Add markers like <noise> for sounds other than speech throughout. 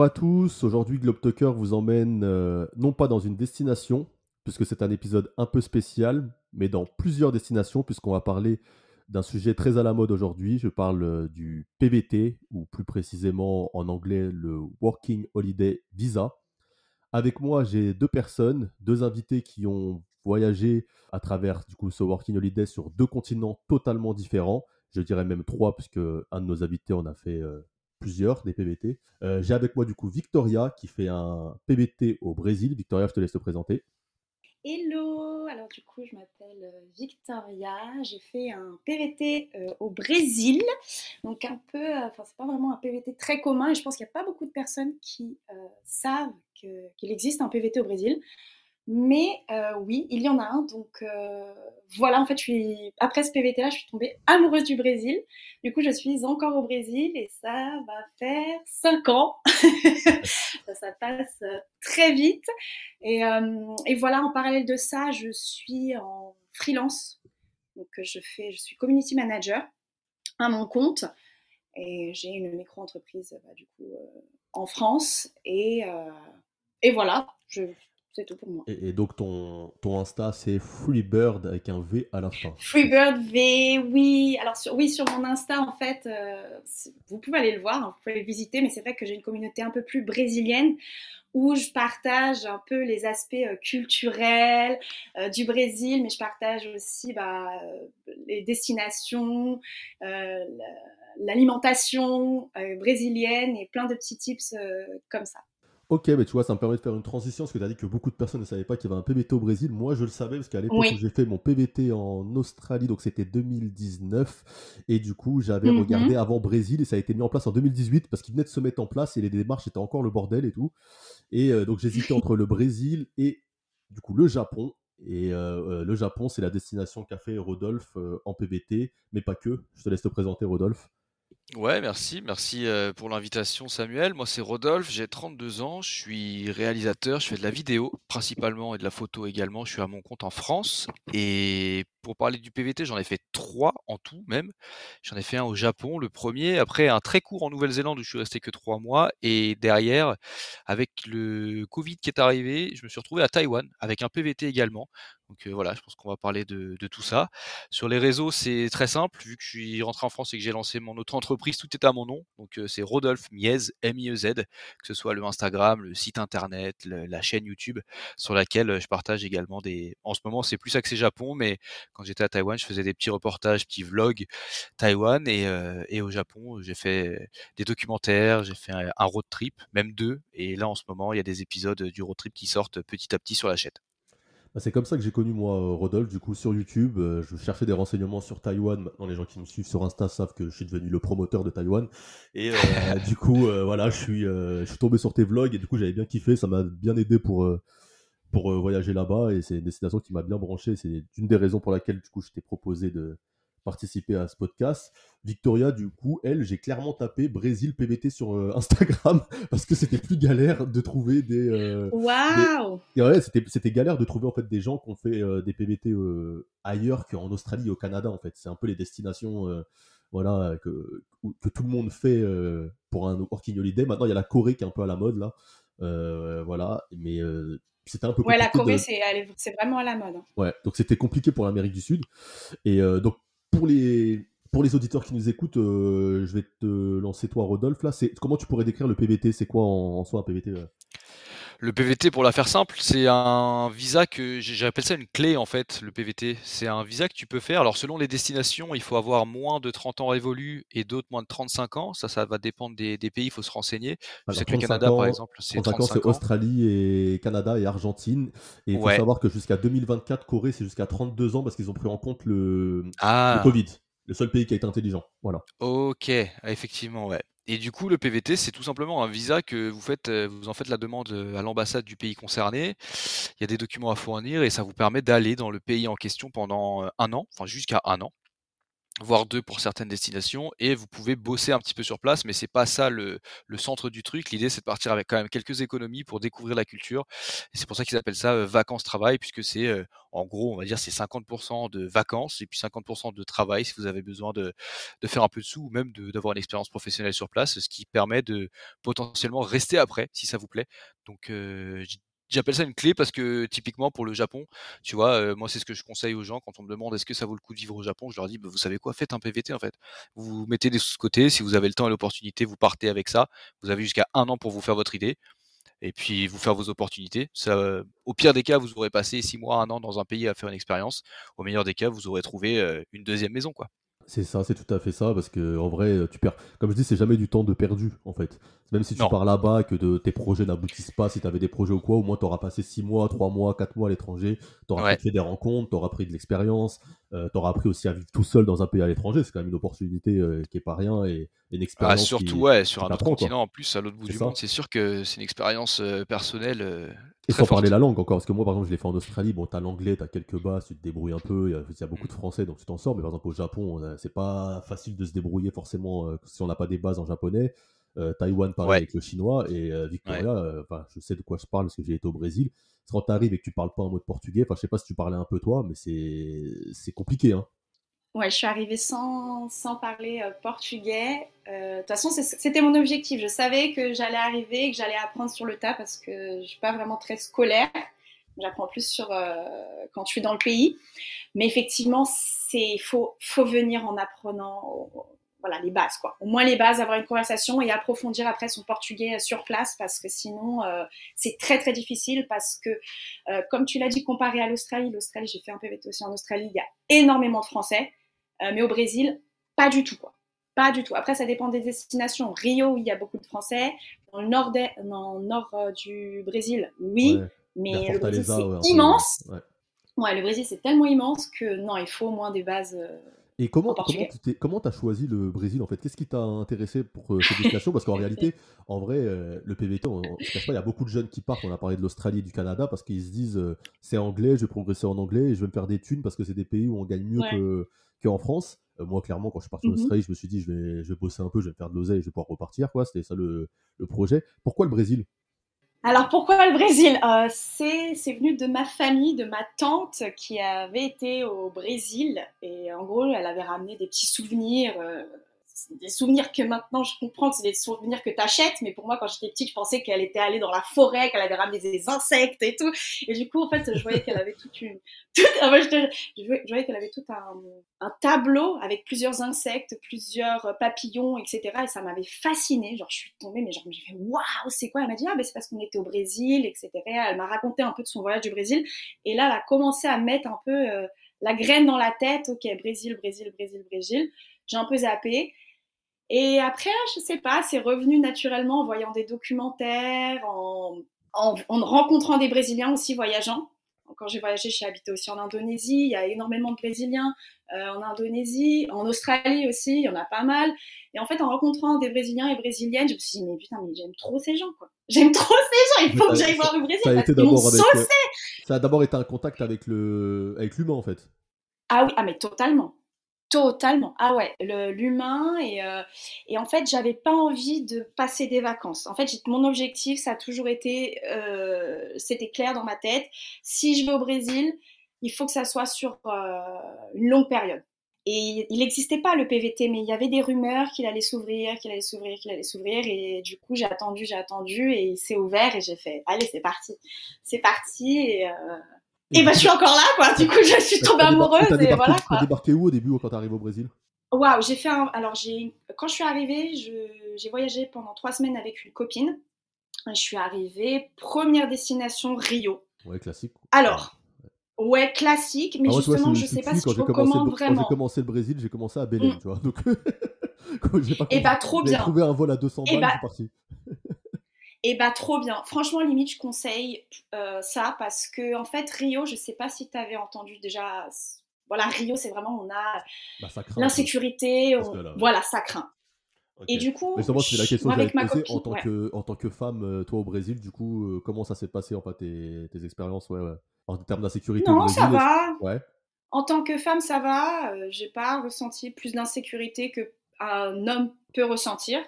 Bonjour à tous, aujourd'hui Globe Talker vous emmène euh, non pas dans une destination, puisque c'est un épisode un peu spécial, mais dans plusieurs destinations, puisqu'on va parler d'un sujet très à la mode aujourd'hui. Je parle euh, du PVT, ou plus précisément en anglais le Working Holiday Visa. Avec moi, j'ai deux personnes, deux invités qui ont voyagé à travers du coup ce Working Holiday sur deux continents totalement différents. Je dirais même trois, puisque un de nos invités en a fait euh, plusieurs des PVT. Euh, j'ai avec moi du coup Victoria qui fait un PVT au Brésil. Victoria, je te laisse te présenter. Hello, alors du coup je m'appelle euh, Victoria, j'ai fait un PVT euh, au Brésil, donc un peu, euh, enfin c'est pas vraiment un PVT très commun et je pense qu'il n'y a pas beaucoup de personnes qui savent qu'il existe un PVT au Brésil. Mais euh, oui, il y en a un. Donc euh, voilà, en fait, je suis après ce PVT-là, je suis tombée amoureuse du Brésil. Du coup, je suis encore au Brésil et ça va faire 5 ans. <laughs> ça, passe euh, très vite. Et, voilà, en parallèle de ça, je suis en freelance. Donc je fais, je suis community manager à mon compte et j'ai une micro-entreprise bah, du coup en France et, et voilà, c'est tout pour moi. Et, donc ton, ton Insta, c'est Freebird avec un V à la fin. Freebird V, oui. Alors sur, oui, sur mon Insta, en fait, euh, vous pouvez aller le voir, hein, vous pouvez le visiter, mais c'est vrai que j'ai une communauté un peu plus brésilienne où je partage un peu les aspects euh, culturels euh, du Brésil, mais je partage aussi bah, les destinations, l'alimentation brésilienne et plein de petits tips comme ça. Ok, mais tu vois, ça me permet de faire une transition, parce que tu as dit que beaucoup de personnes ne savaient pas qu'il y avait un PVT au Brésil. Moi, je le savais, parce qu'à l'époque où j'ai fait mon PVT en Australie, donc c'était 2019, et du coup, j'avais mhm. regardé avant Brésil, et ça a été mis en place en 2018, parce qu'il venait de se mettre en place, et les démarches étaient encore le bordel et tout. Et euh, donc, j'hésitais entre le Brésil et, du coup, le Japon. Et euh, euh, le Japon, c'est la destination qu'a fait Rodolphe en PVT, mais pas que. Je te laisse te présenter, Rodolphe. Ouais, merci, merci pour l'invitation Samuel. Moi c'est Rodolphe, j'ai 32 ans, je suis réalisateur, je fais de la vidéo principalement et de la photo également. Je suis à mon compte en France. Et pour parler du PVT, j'en ai fait trois en tout même. J'en ai fait un au Japon, le premier, après un très court en Nouvelle-Zélande où je suis resté que trois mois et derrière, avec le Covid qui est arrivé, je me suis retrouvé à Taïwan avec un PVT également. Donc voilà, je pense qu'on va parler de, tout ça. Sur les réseaux, c'est très simple. Vu que je suis rentré en France et que j'ai lancé mon autre entreprise, tout est à mon nom. Donc c'est Rodolphe Miez, M-I-E-Z, que ce soit le Instagram, le site internet, la chaîne YouTube, sur laquelle je partage également des. En ce moment, c'est plus axé Japon, mais quand j'étais à Taïwan, je faisais des petits reportages, petits vlogs Taïwan et, au Japon, j'ai fait des documentaires, j'ai fait un road trip, même deux. Et là, en ce moment, il y a des épisodes du road trip qui sortent petit à petit sur la chaîne. Bah, c'est comme ça que j'ai connu moi euh, Rodolphe, du coup sur YouTube, euh, je cherchais des renseignements sur Taïwan. Maintenant les gens qui me suivent sur Insta savent que je suis devenu le promoteur de Taïwan. Et euh, <laughs> du coup voilà, je suis, je suis tombé sur tes vlogs et du coup j'avais bien kiffé, ça m'a bien aidé pour, pour voyager là-bas et c'est une destination qui m'a bien branché. C'est une des raisons pour laquelle du coup je t'ai proposé de, participer à ce podcast. Victoria, du coup, elle, j'ai clairement tapé Brésil PVT sur euh, <laughs> Instagram parce que c'était plus galère de trouver des. Euh, Waouh Ouais, c'était galère de trouver en fait des gens qui ont fait euh, des PVT ailleurs qu'en Australie et au Canada en fait. C'est un peu les destinations voilà que, que tout le monde fait pour un working holiday. Maintenant, il y a la Corée qui est un peu à la mode là. voilà, mais c'était un peu Ouais, la Corée, c'est vraiment à la mode. Hein. Ouais, donc c'était compliqué pour l'Amérique du Sud. Et donc, pour les, pour les auditeurs qui nous écoutent, euh, je vais te lancer toi, Rodolphe. Là, c'est comment tu pourrais décrire le PVT C'est quoi en, soi un PVT Le PVT, pour la faire simple, c'est un visa que j'appelle ça une clé en fait. Le PVT, c'est un visa que tu peux faire. Alors selon les destinations, il faut avoir moins de 30 ans révolus et d'autres moins de 35 ans. Ça, ça va dépendre des, pays. Il faut se renseigner. Je sais que le Canada, par exemple, c'est 35 ans. C'est Australie et Canada et Argentine. Et il faut savoir que jusqu'à 2024, Corée, c'est jusqu'à 32 ans parce qu'ils ont pris en compte le, ah. le Covid le seul pays qui a été intelligent. Voilà. Ok, effectivement, ouais. Et du coup, le PVT, c'est tout simplement un visa que vous faites, euh, vous en faites la demande euh, à l'ambassade du pays concerné. Il y a des documents à fournir et ça vous permet d'aller dans le pays en question pendant euh, un an, enfin jusqu'à un an. Voire deux pour certaines destinations, et vous pouvez bosser un petit peu sur place, mais c'est pas ça le, le centre du truc. L'idée, c'est de partir avec quand même quelques économies pour découvrir la culture. C'est pour ça qu'ils appellent ça vacances-travail, puisque c'est, euh, en gros, on va dire, c'est 50% de vacances et puis 50% de travail si vous avez besoin de, de faire un peu de sous ou même d'avoir une expérience professionnelle sur place, ce qui permet de potentiellement rester après, si ça vous plaît. Donc, euh, J'appelle ça une clé parce que typiquement pour le Japon, tu vois, moi c'est ce que je conseille aux gens quand on me demande est-ce que ça vaut le coup de vivre au Japon, je leur dis bah, vous savez quoi, faites un PVT en fait. Vous mettez des sous côté, si vous avez le temps et l'opportunité, vous partez avec ça. Vous avez jusqu'à un an pour vous faire votre idée et puis vous faire vos opportunités. Au pire des cas, vous aurez passé six mois, un an dans un pays à faire une expérience. Au meilleur des cas, vous aurez trouvé une deuxième maison quoi. C'est ça, c'est tout à fait ça, parce que en vrai, tu perds. Comme je dis, c'est jamais du temps de perdu, en fait. Même si tu Non. pars là-bas, que de, tes projets n'aboutissent pas, si tu avais des projets ou quoi, au moins tu auras passé 6 mois, 3 mois, 4 mois à l'étranger, tu auras Ouais. fait des rencontres, tu auras pris de l'expérience, tu auras appris aussi à vivre tout seul dans un pays à l'étranger. C'est quand même une opportunité euh, qui est pas rien et, et une Ah, expérience. surtout qui- ouais, sur un autre quoi. continent en plus, à l'autre bout du ça. monde, c'est sûr que c'est une expérience euh, personnelle euh, Et sans parler la langue encore, parce que moi par exemple je l'ai fait en Australie, bon t'as l'anglais, t'as quelques bases, tu te débrouilles un peu, il y a, il y a beaucoup de français donc tu t'en sors, mais par exemple au Japon c'est pas facile de se débrouiller forcément euh, si on n'a pas des bases en japonais. Euh, Taïwan pareil Ouais. avec le chinois et euh, Victoria, euh, enfin, je sais de quoi je parle parce que j'ai été au Brésil. Quand t'arrives et que tu parles pas un mot de portugais, enfin je sais pas si tu parlais un peu toi, mais c'est c'est compliqué hein. Ouais, je suis arrivée sans, sans parler euh, portugais. Euh, De toute façon, c'était mon objectif. Je savais que j'allais arriver, et que j'allais apprendre sur le tas parce que je suis pas vraiment très scolaire. J'apprends plus sur euh, quand je suis dans le pays. Mais effectivement, c'est faut faut venir en apprenant voilà les bases quoi. Au moins les bases, avoir une conversation et approfondir après son portugais sur place parce que sinon euh, c'est très très difficile parce que euh, comme tu l'as dit comparé à l'Australie, l'Australie j'ai fait un PVT aussi en Australie, il y a énormément de Français. Euh, mais au Brésil, pas du tout, quoi. Pas du tout. Après, ça dépend des destinations. Rio, il y a beaucoup de Français. Dans le nord, dans le nord euh, du Brésil, oui. Ouais. Mais le Brésil, c'est ouais, immense. ouais. Ouais, le Brésil, c'est tellement immense que non, il faut au moins des bases. Et comment comment tu t'as choisi le Brésil en fait? Qu'est-ce qui t'a intéressé pour euh, cette <laughs> destination? Parce qu'en réalité, en vrai, euh, le PVT, on, on se cache pas, il y a beaucoup de jeunes qui partent. On a parlé de l'Australie et du Canada parce qu'ils se disent euh, c'est anglais, je vais progresser en anglais et je vais me faire des thunes parce que c'est des pays où on gagne mieux Ouais. que qu'en France. Moi, clairement, quand je suis parti en Mhm. Australie, je me suis dit je vais, je vais bosser un peu, je vais me faire de l'oseille, je vais pouvoir repartir. C'était ça le, le projet. Pourquoi le Brésil? Alors pourquoi le Brésil? Euh, C'est venu de ma famille, de ma tante qui avait été au Brésil et en gros elle avait ramené des petits souvenirs, euh, des souvenirs que maintenant je comprends que c'est des souvenirs que tu achètes, mais pour moi quand j'étais petite je pensais qu'elle était allée dans la forêt, qu'elle avait ramené des insectes et tout, et du coup en fait je voyais qu'elle avait toute une, <laughs> ah, je, voyais, qu'elle avait tout un, tableau avec plusieurs insectes, plusieurs papillons, etc. Et ça m'avait fascinée. Genre, je suis tombée, mais genre, j'ai fait waouh, c'est quoi? Elle m'a dit, ah, ben c'est parce qu'on était au Brésil, etc. Elle m'a raconté un peu de son voyage du Brésil. Et là, elle a commencé à mettre un peu euh, la graine dans la tête. Ok, Brésil, Brésil, Brésil, Brésil. J'ai un peu zappé. Et après, je sais pas, c'est revenu naturellement en voyant des documentaires, en, en, en rencontrant des Brésiliens aussi voyageant. Quand j'ai voyagé, j'ai habité aussi en Indonésie. Il y a énormément de Brésiliens euh, en Indonésie, en Australie aussi, il y en a pas mal. Et en fait, en rencontrant des Brésiliens et Brésiliennes, je me suis dit, mais putain, mais j'aime trop ces gens, quoi. J'aime trop ces gens, il faut que j'aille voir le Brésil. Ça a été avec. euh, ça a d'abord été un contact avec le avec l'humain en fait. Ah oui, ah mais totalement. Totalement. Ah ouais, l'humain et, euh, et en fait, j'avais pas envie de passer des vacances. En fait, mon objectif, ça a toujours été, euh, c'était clair dans ma tête. Si je vais au Brésil, il faut que ça soit sur euh, une longue période. Et il n'existait pas le PVT, mais il y avait des rumeurs qu'il allait s'ouvrir, qu'il allait s'ouvrir, qu'il allait s'ouvrir. Et du coup, j'ai attendu, j'ai attendu, et il s'est ouvert, et j'ai fait, allez, c'est parti. C'est parti, et, et bah, je suis encore là, quoi. Du coup, je suis tombée amoureuse, t'as et débarqué, voilà, t'as quoi. débarqué où au début quand t'arrives au Brésil? Waouh, j'ai fait un. Alors, j'ai quand je suis arrivée, je- j'ai voyagé pendant trois semaines avec une copine. Je suis arrivée, première destination Rio. Ouais, classique. Alors, ouais, classique, mais Ah, vois, justement, je sais pas si quand je j'ai commencé, le- recommande quand j'ai vraiment. commencé le Brésil, j'ai commencé à Belém, Mm. tu vois. Donc, quand <laughs> j'ai pas Eh compris, bah, trop j'ai bien. trouvé un vol à 200 Eh balles, bah, je suis parti. <laughs> Et bah trop bien. Franchement, limite, je conseille euh, ça parce que en fait, Rio, je sais pas si tu avais entendu déjà. Voilà, Rio, c'est vraiment on a Bah, l'insécurité, on- là, voilà, ça craint. Et du coup, Mais justement, c'était la question que poser copine, en tant, ouais. que, en tant que femme, euh, toi au Brésil, du coup, euh, comment ça s'est passé en fait, tes, tes expériences? Ouais, ouais. En termes d'insécurité au Non, Brésil ça va. Ouais. En tant que femme, ça va. Euh, j'ai pas ressenti plus d'insécurité que un homme peut ressentir.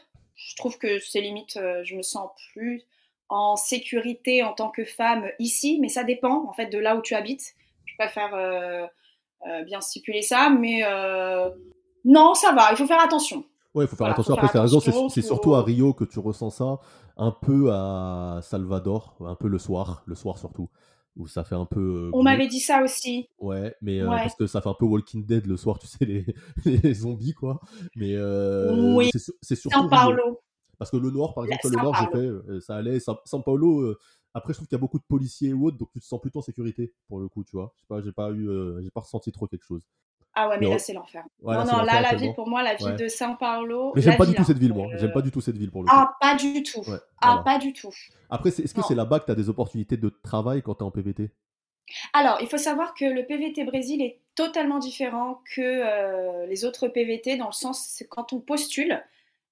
Je trouve que c'est limite, euh, je me sens plus en sécurité en tant que femme ici, mais ça dépend en fait de là où tu habites. Je préfère euh, euh, bien stipuler ça, mais euh, non, ça va. Il faut faire attention. Ouais, il faut faire Voilà, attention. faut Après, c'est raison, c'est attention, c'est faut- surtout à Rio que tu ressens ça, un peu à Salvador, un peu le soir, le soir surtout, où ça fait un peu. euh, On m'avait dit ça aussi. Ouais, mais euh, Ouais. parce que ça fait un peu Walking Dead le soir, tu sais, les, <laughs> les zombies, quoi. Mais euh, Oui. c'est sur- c'est surtout. San. Paolo. Parce que le Nord, par exemple, le San Nord, j'ai fait, ça allait. San, San Paolo, après, je trouve qu'il y a beaucoup de policiers ou autres, donc tu te sens plutôt en sécurité, pour le coup, tu vois. Je sais pas, j'ai pas eu, j'ai pas ressenti trop quelque chose. Ah ouais, mais là c'est l'enfer. Ouais, non, là, non, là la ville pour moi, la ville Ouais. de San Paolo. Mais j'aime pas du tout hein. cette ville, moi. Euh, J'aime pas du tout cette ville, pour le coup. Ah, pas du tout. Ouais, Ah, pas du tout. Après, est-ce que c'est là-bas que tu as des opportunités de travail quand tu es en PVT Alors, il faut savoir que le PVT Brésil est totalement différent que euh, les autres PVT dans le sens, c'est quand on postule.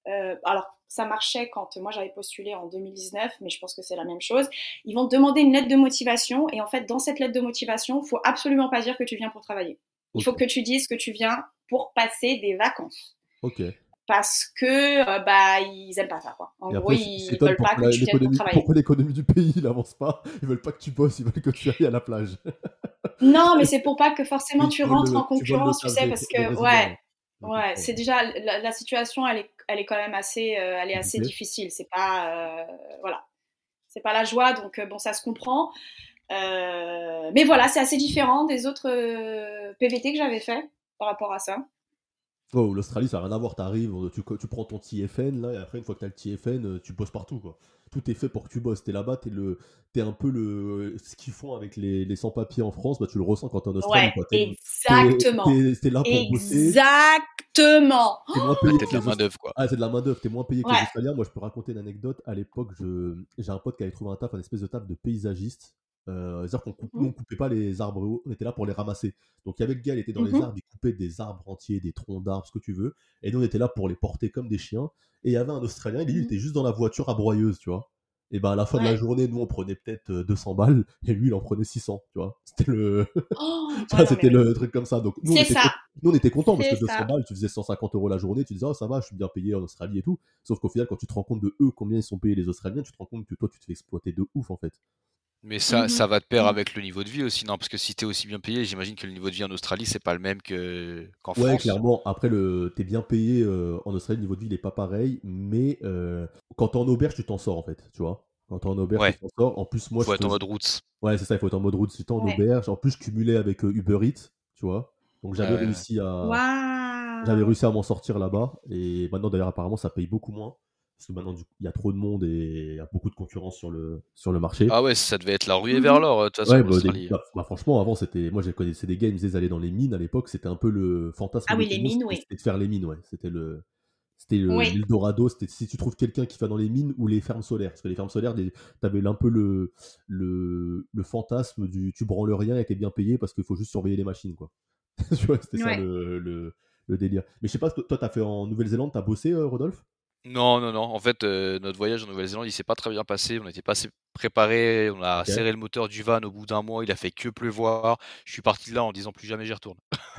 euh, alors, ça marchait quand moi j'avais postulé en 2019, mais je pense que c'est la même chose. Ils vont te demander une lettre de motivation, et en fait, dans cette lettre de motivation, il faut absolument pas dire que tu viens pour travailler. Il faut que tu dises que tu viens pour passer des vacances. Ok. Parce que euh, bah ils aiment pas ça quoi. En Et gros, après, ils veulent pas que tu viennes pour travailler. pourquoi l'économie du pays n'avance pas. Ils veulent pas que tu bosses, ils veulent que tu ailles à la plage. <laughs> Non, mais c'est pour pas que forcément tu rentres le- en concurrence, tu sais, parce que ouais, ouais, c'est déjà la, la situation, elle est, elle est quand même assez, euh, elle est assez difficile. C'est pas, euh, voilà, c'est pas la joie, donc euh, bon, ça se comprend. Euh, mais voilà, c'est assez différent des autres euh, PVT que j'avais fait par rapport à ça. Oh, l'Australie, ça n'a rien à voir. T'arrives, tu, tu prends ton TFN, là, et après, une fois que tu as le TFN, euh, tu bosses partout, quoi. Tout est fait pour que tu bosses. T'es là-bas, t'es le, t'es un peu le, ce qu'ils font avec les, les sans-papiers en France, bah, tu le ressens quand t'es en Australie, Ouais, exactement, t'es- là pour bosser. exactement. T'es moins payé que de la les main d'œuvre, quoi. Ah, c'est de la main-d'œuvre, t'es moins payé que Ouais. les Australiens. Moi, je peux raconter une anecdote. À l'époque, je... j'ai un pote qui avait trouvé un taf, un espèce de taf de paysagiste. Euh, C'est-à-dire qu'on coupe... On coupait pas les arbres on était là pour les ramasser. Donc, il y avait le gars, il était dans les Mhm. arbres, il coupait des arbres entiers, des troncs d'arbres, ce que tu veux. Et nous, on était là pour les porter comme des chiens. Et il y avait un Australien, lui, il Mhm. était juste dans la voiture à broyeuse, tu vois. Et ben à la fin de la journée, nous, on prenait peut-être euh, 200 balles, <laughs> et lui, il en prenait 600, tu vois. C'était le. Oh, <laughs> c'était mais le truc comme ça. Donc, nous, on était, ça. nous, on était contents parce que C'est 200 ça. balles, tu faisais 150 euros la journée, tu disais, oh, ça va, je suis bien payé en Australie et tout. Sauf qu'au final, quand tu te rends compte de eux, combien ils sont payés les Australiens, tu te rends compte que toi, tu te fais exploiter de ouf, en fait. Mais ça, Mhm. ça va de pair Mhm. avec le niveau de vie aussi, non? Parce que si t'es aussi bien payé, j'imagine que le niveau de vie en Australie, c'est pas le même que qu'en Ouais, France. clairement. Après, le... t'es bien payé euh, en Australie, le niveau de vie, il est pas pareil. Mais euh, quand t'es en auberge, tu t'en sors, en fait, tu vois? Quand t'es en auberge, Ouais. tu t'en sors. En plus, moi, Faut je être en mode roots. Ouais, c'est ça, il faut être en mode route. Si t'es en Ouais. auberge, en plus, je cumulais avec euh, Uber Eats, tu vois? Donc, j'avais Ouais, ouais. réussi à. Waouh. J'avais réussi à m'en sortir là-bas. Et maintenant, d'ailleurs, apparemment, ça paye beaucoup moins. Parce que maintenant, il y a trop de monde et il y a beaucoup de concurrence sur le, sur le marché. Ah ouais, ça devait être la ruée Mhm. vers l'or, euh, de toute façon, ouais, bah, des- bah, bah, franchement, avant, c'était. Moi, j'ai connaissé des gars, ils d'aller dans les mines à l'époque. C'était un peu le fantasme. Ah de oui, les mines, c'était- oui. C'était de faire les mines, ouais. C'était le. C'était le Oui. l'Eldorado, c'était si tu trouves quelqu'un qui fait dans les mines ou les fermes solaires. Parce que les fermes solaires, des- t'avais un peu le, le, le fantasme du tu branles rien et t'es bien payé parce qu'il faut juste surveiller les machines, quoi. <laughs> tu vois, c'était ça le, le, le délire. Mais je sais pas, toi, toi, t'as fait en Nouvelle-Zélande, t'as bossé, euh, Rodolphe? Non, non, non. En fait, euh, notre voyage en Nouvelle-Zélande, il s'est pas très bien passé. On n'était pas assez préparés. On a serré le moteur du van au bout d'un mois. Il a fait que pleuvoir. Je suis parti de là en disant plus jamais j'y retourne.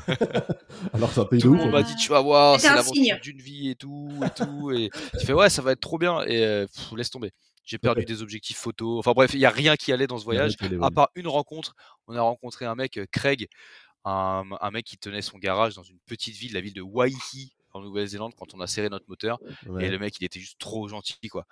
<laughs> Alors, <laughs> pays de Tout monde hein. m'a dit, tu vas voir, c'est l'aventure d'une vie et tout, et tout. Et tu fais, ouais, ça va être trop bien. Et euh, pff, laisse tomber. J'ai perdu Ouais. des objectifs photos. Enfin bref, il n'y a rien qui allait dans ce y voyage, à part une rencontre. On a rencontré un mec, euh, Craig, un, un mec qui tenait son garage dans une petite ville, la ville de Waihi, en Nouvelle-Zélande, quand on a serré notre moteur. Et le mec, il était juste trop gentil, quoi.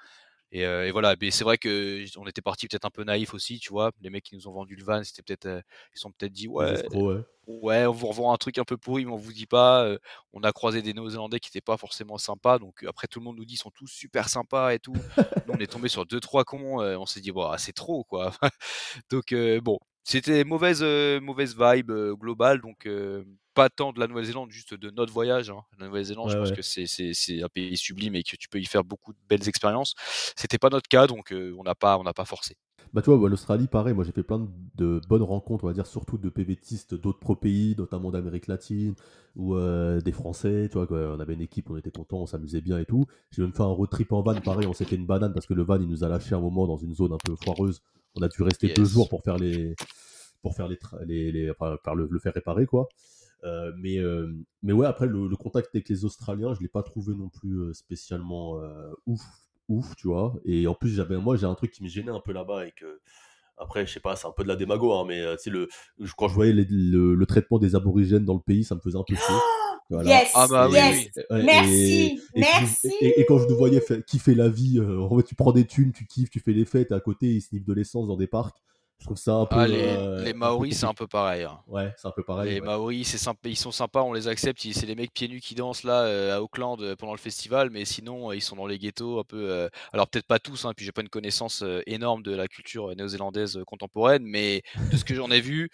Et, euh, et voilà, mais c'est vrai que on était parti peut-être un peu naïf aussi, tu vois. Les mecs qui nous ont vendu le van, c'était peut-être, euh, ils sont peut-être dit, ouais, ouais. ouais, on vous revend un truc un peu pourri, mais on vous dit pas. euh, on a croisé des Néo-Zélandais qui étaient pas forcément sympas, donc après tout le monde nous dit ils sont tous super sympas et tout. <laughs> Nous, on est tombé sur deux trois cons, on s'est dit, bah, c'est trop, quoi. <laughs> donc bon, c'était mauvaise mauvaise vibe globale, donc pas tant de la Nouvelle-Zélande, juste de notre voyage. hein. La Nouvelle-Zélande, Ouais, je pense ouais. que c'est un pays sublime et que tu peux y faire beaucoup de belles expériences. C'était pas notre cas, donc euh, on n'a pas on pas forcé. Bah, tu vois, l'Australie, pareil, moi j'ai fait plein de, bonnes rencontres, on va dire, surtout de PVTistes d'autres pays, notamment d'Amérique latine, ou euh, des Français, tu vois, quoi, on avait une équipe, on était contents, on s'amusait bien et tout. J'ai même fait un road trip en van, pareil, on s'est fait une banane parce que le van, il nous a lâché un moment dans une zone un peu foireuse. On a dû rester deux jours pour faire les, pour faire les, les, les enfin, le, le, faire réparer quoi. Mais, mais ouais, après le, contact avec les Australiens, je l'ai pas trouvé non plus spécialement ouf, ouf, tu vois. Et en plus, j'avais, moi, j'ai un truc qui me gênait un peu là-bas et que après, je sais pas, c'est un peu de la démago, hein, mais tu le, quand je voyais le, le, traitement des aborigènes dans le pays, ça me faisait un peu chier. <gasps> Yes, ah bah, yes. Oui, Merci, et, merci. Et, quand je nous voyais kiffer la vie, euh, en fait, tu prends des thunes, tu kiffes, tu fais des fêtes, à côté, ils sniffent de l'essence dans des parcs. Je trouve ça un peu. Ah, les, euh, les Maoris, c'est un peu pareil. Hein. Ouais, c'est un peu pareil. Les Maoris, c'est sympa, ils sont sympas, on les accepte. C'est les mecs pieds nus qui dansent là euh, à Auckland euh, pendant le festival, mais sinon, ils sont dans les ghettos un peu. alors, peut-être pas tous, hein, puis j'ai pas une connaissance énorme de la culture néo-zélandaise contemporaine, mais de ce que j'en ai vu,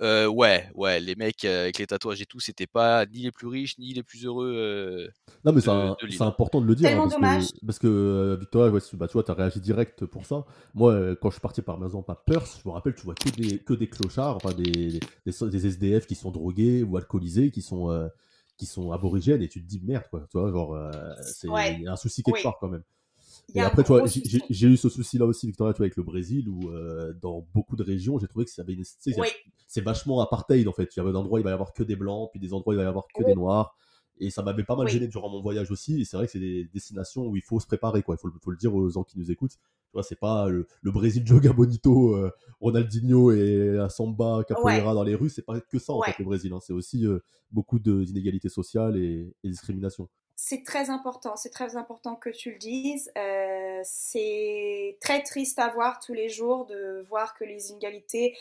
ouais, ouais, les mecs avec les tatouages et tout, c'était pas ni les plus riches, ni les plus heureux. non, mais c'est important de le dire. Hein, parce, Que, parce que Victoria, bah, tu vois, tu as réagi direct pour ça. Moi, quand je suis parti par maison pas Perth, me rappelle, tu vois que des, que des clochards, enfin des, des, SDF qui sont drogués ou alcoolisés, qui sont, euh, qui sont aborigènes, et tu te dis merde, quoi. Tu vois, genre, euh, c'est un souci quelque part quand même. Et après, tu vois, j'ai eu ce souci-là aussi, Victoria, tu vois, avec le Brésil, où euh, dans beaucoup de régions, j'ai trouvé que avait c'est vachement apartheid en fait. Il y avait des endroits, il va y avoir que des blancs, puis des endroits, il va y avoir que des noirs. Et ça m'avait pas mal gêné durant mon voyage aussi. Et c'est vrai que c'est des destinations où il faut se préparer, quoi. Il faut, faut le dire aux gens qui nous écoutent. Tu vois, c'est pas le, Brésil Joga Bonito, euh, Ronaldinho et la samba capoeira dans les rues. C'est pas que ça, en fait, le Brésil. Hein. C'est aussi euh, beaucoup d'inégalités sociales et, et discrimination. C'est très important, c'est très important que tu le dises. Euh, c'est très triste à voir tous les jours de voir que les inégalités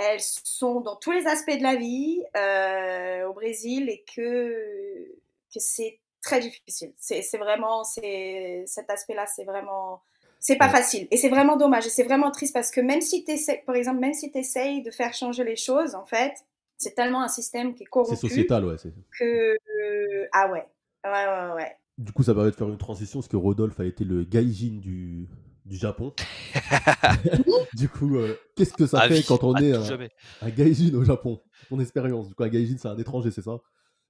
elles sont dans tous les aspects de la vie euh, au Brésil et que, que c'est très difficile. C'est vraiment, cet aspect-là, c'est vraiment, c'est pas facile. Et c'est vraiment dommage. Et c'est vraiment triste parce que même si tu par exemple, même si tu essayes de faire changer les choses, en fait, c'est tellement un système qui est corrompu. C'est sociétal, ouais. Que, ah ouais. Ouais, ouais, ouais. Du coup, ça permet de faire une transition parce que Rodolphe a été le gaijin du, du Japon. <laughs> du coup, euh, qu'est-ce que ça fait quand on est un, un, gaijin au Japon? Ton expérience, du coup, un gaijin, c'est un étranger, c'est ça?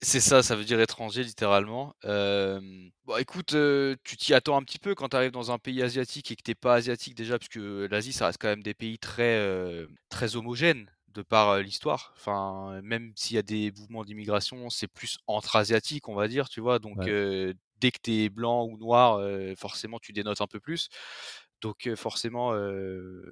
C'est ça, ça veut dire étranger, littéralement. Euh, bon, écoute, euh, tu t'y attends un petit peu quand tu arrives dans un pays asiatique et que t'es pas asiatique déjà, parce que l'Asie, ça reste quand même des pays très, très homogènes de par l'histoire. Enfin, même s'il y a des mouvements d'immigration, c'est plus entre asiatiques, on va dire, tu vois. Donc, dès que tu es blanc ou noir, forcément, tu dénotes un peu plus. Donc forcément,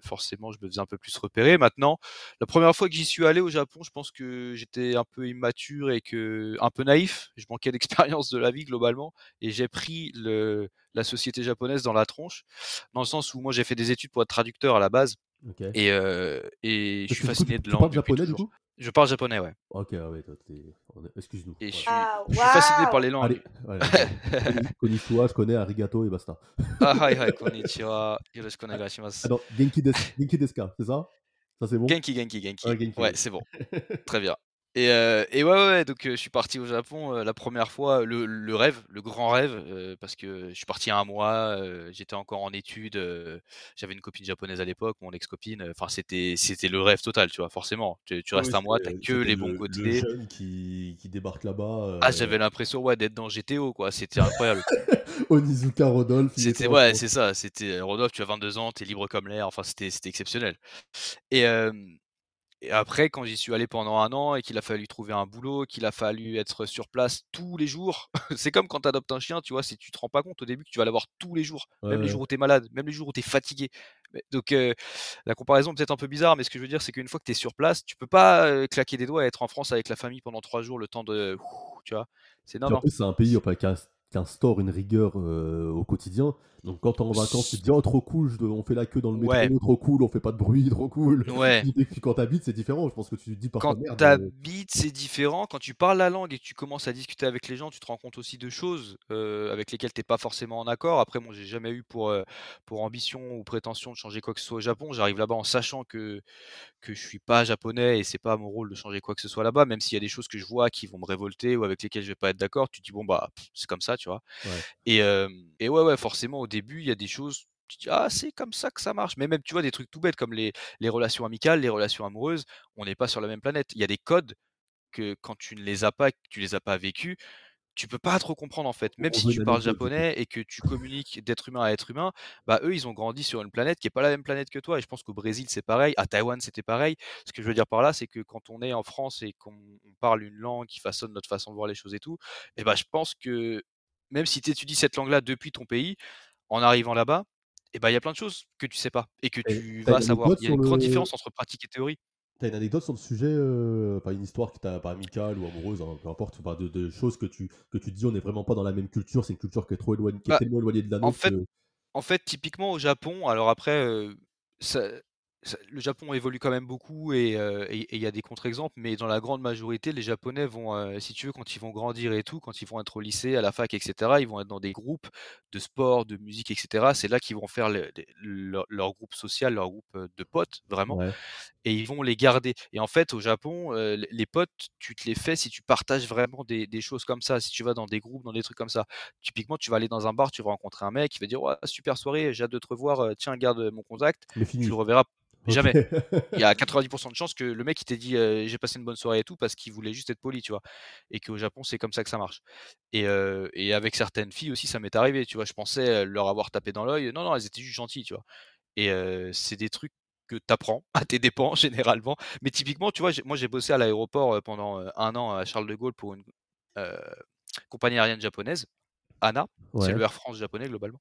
forcément, je me faisais un peu plus repérer. Maintenant, la première fois que j'y suis allé au Japon, je pense que j'étais un peu immature et que un peu naïf. Je manquais <laughs> d'expérience de la vie globalement, et j'ai pris le, la société japonaise dans la tronche, dans le sens où moi j'ai fait des études pour être traducteur à la base, et, et je suis fasciné de langue. japonais du coup? Je parle japonais, ouais. Ok, ah ouais, excuse-nous. Et je suis, ah, je suis fasciné par les langues. Allez, <laughs> konnichiwa, je connais arigato et basta. ah, hi, hi, konnichiwa, yoroshiku onegaishimasu. Alors, genki, des, genki desu ka, c'est ça? Ça, c'est bon? Genki, genki, genki. genki. Ouais, c'est bon. <laughs> Très bien. Et, euh, et, ouais, ouais, donc euh, je suis parti au Japon euh, la première fois, le, le, rêve, le grand rêve, parce que je suis parti un mois, j'étais encore en études, j'avais une copine japonaise à l'époque, mon ex-copine, enfin c'était c'était le rêve total, tu vois, forcément. Tu, tu restes un mois, t'as que les bons côtés. Le jeune qui, qui débarque là-bas. Ah, j'avais l'impression ouais, d'être dans GTO, quoi, c'était incroyable. <laughs> Onizuka Rodolphe. C'était ouais, c'est ça, c'était Rodolphe, tu as 22 ans, t'es libre comme l'air, enfin c'était exceptionnel. Et et après, quand j'y suis allé pendant un an et qu'il a fallu trouver un boulot, qu'il a fallu être sur place tous les jours, <laughs> c'est comme quand tu adoptes un chien, tu vois, si tu te rends pas compte au début que tu vas l'avoir tous les jours, même les jours où tu es malade, même les jours où tu es fatigué. Donc la comparaison peut-être un peu bizarre, mais ce que je veux dire, c'est qu'une fois que tu es sur place, tu peux pas claquer des doigts et être en France avec la famille pendant trois jours, le temps de. Tu vois, c'est non, c'est un pays enfin, qui instaure une rigueur au quotidien. Donc quand t'es en vacances, tu te dis oh trop cool, on fait la queue dans le métro, trop cool, on fait pas de bruit, <laughs> trop cool. Ouais. Et puis quand t'habites, c'est différent. Je pense que tu te dis parfois Quand t'habites, c'est différent. Quand tu parles la langue et que tu commences à discuter avec les gens, tu te rends compte aussi de choses avec lesquelles t'es pas forcément en accord. Après, moi, j'ai jamais eu pour, pour ambition ou prétention de changer quoi que ce soit au Japon. J'arrive là-bas en sachant que que je suis pas japonais et c'est pas mon rôle de changer quoi que ce soit là-bas, même s'il y a des choses que je vois qui vont me révolter ou avec lesquelles je vais pas être d'accord, tu te dis bon bah c'est comme ça, tu vois? Et, et ouais ouais forcément au début il y a des choses tu dis ah c'est comme ça que ça marche, mais même tu vois des trucs tout bêtes comme les, les relations amicales, les relations amoureuses, on n'est pas sur la même planète. Il y a des codes que quand tu ne les as pas, que tu les as pas vécus, tu peux pas trop comprendre en fait. Même On si tu parles japonais et que tu communiques d'être humain à être humain, bah eux, ils ont grandi sur une planète qui est pas la même planète que toi. Et je pense qu'au Brésil, c'est pareil. À Taïwan, c'était pareil. Ce que je veux dire par là, c'est que quand on est en France et qu'on on parle une langue qui façonne notre façon de voir les choses et tout, et ben je pense que même si tu étudies cette langue-là depuis ton pays, en arrivant là-bas, et ben il y a plein de choses que tu sais pas et que tu vas savoir. Il y a une grande le différence entre pratique et théorie. tu une anecdote sur le sujet, heu, enfin une histoire qui t'a pas amicale ou amoureuse, hein, peu importe, de de choses que tu que tu dis: «On n'est vraiment pas dans la même culture, c'est une culture qui est trop éloignée qui est Bah, tellement éloignée de la en nôtre fait que» En fait, typiquement au Japon, alors après, ça ça le Japon évolue quand même beaucoup et heu et il y a des contre-exemples, mais dans la grande majorité, les Japonais vont, heu, si tu veux, quand ils vont grandir et tout, quand ils vont être au lycée, à la fac et cetera, ils vont être dans des groupes de sport, de musique et cetera. C'est là qu'ils vont faire leur groupe social, leur groupe, heu, de potes, vraiment. Et ils vont les garder. Et en fait, au Japon, les potes, tu te les fais si tu partages vraiment des des choses comme ça. Si tu vas dans des groupes, dans des trucs comme ça. Typiquement, tu vas aller dans un bar, tu vas rencontrer un mec, il va dire: «Ouais, super soirée, j'ai hâte de te revoir, tiens, garde, mon contact». Tu le reverras jamais. Il y a <laughs> 90% de chances que le mec, il t'ait dit, «J'ai passé une bonne soirée et tout» parce qu'il voulait juste être poli, tu vois? Et qu'au Japon, c'est comme ça que ça marche. Et avec certaines filles aussi, ça m'est arrivé, tu vois? Je pensais, leur avoir tapé dans l'œil. Non, non, elles étaient juste gentilles, tu vois? Et c'est des trucs que tu apprends à tes dépens <laughs> généralement. Mais typiquement, tu vois, moi j'ai bossé à l'aéroport, pendant, 1 an à Charles de Gaulle pour une, compagnie aérienne japonaise, ANA, c'est le Air France japonais globalement.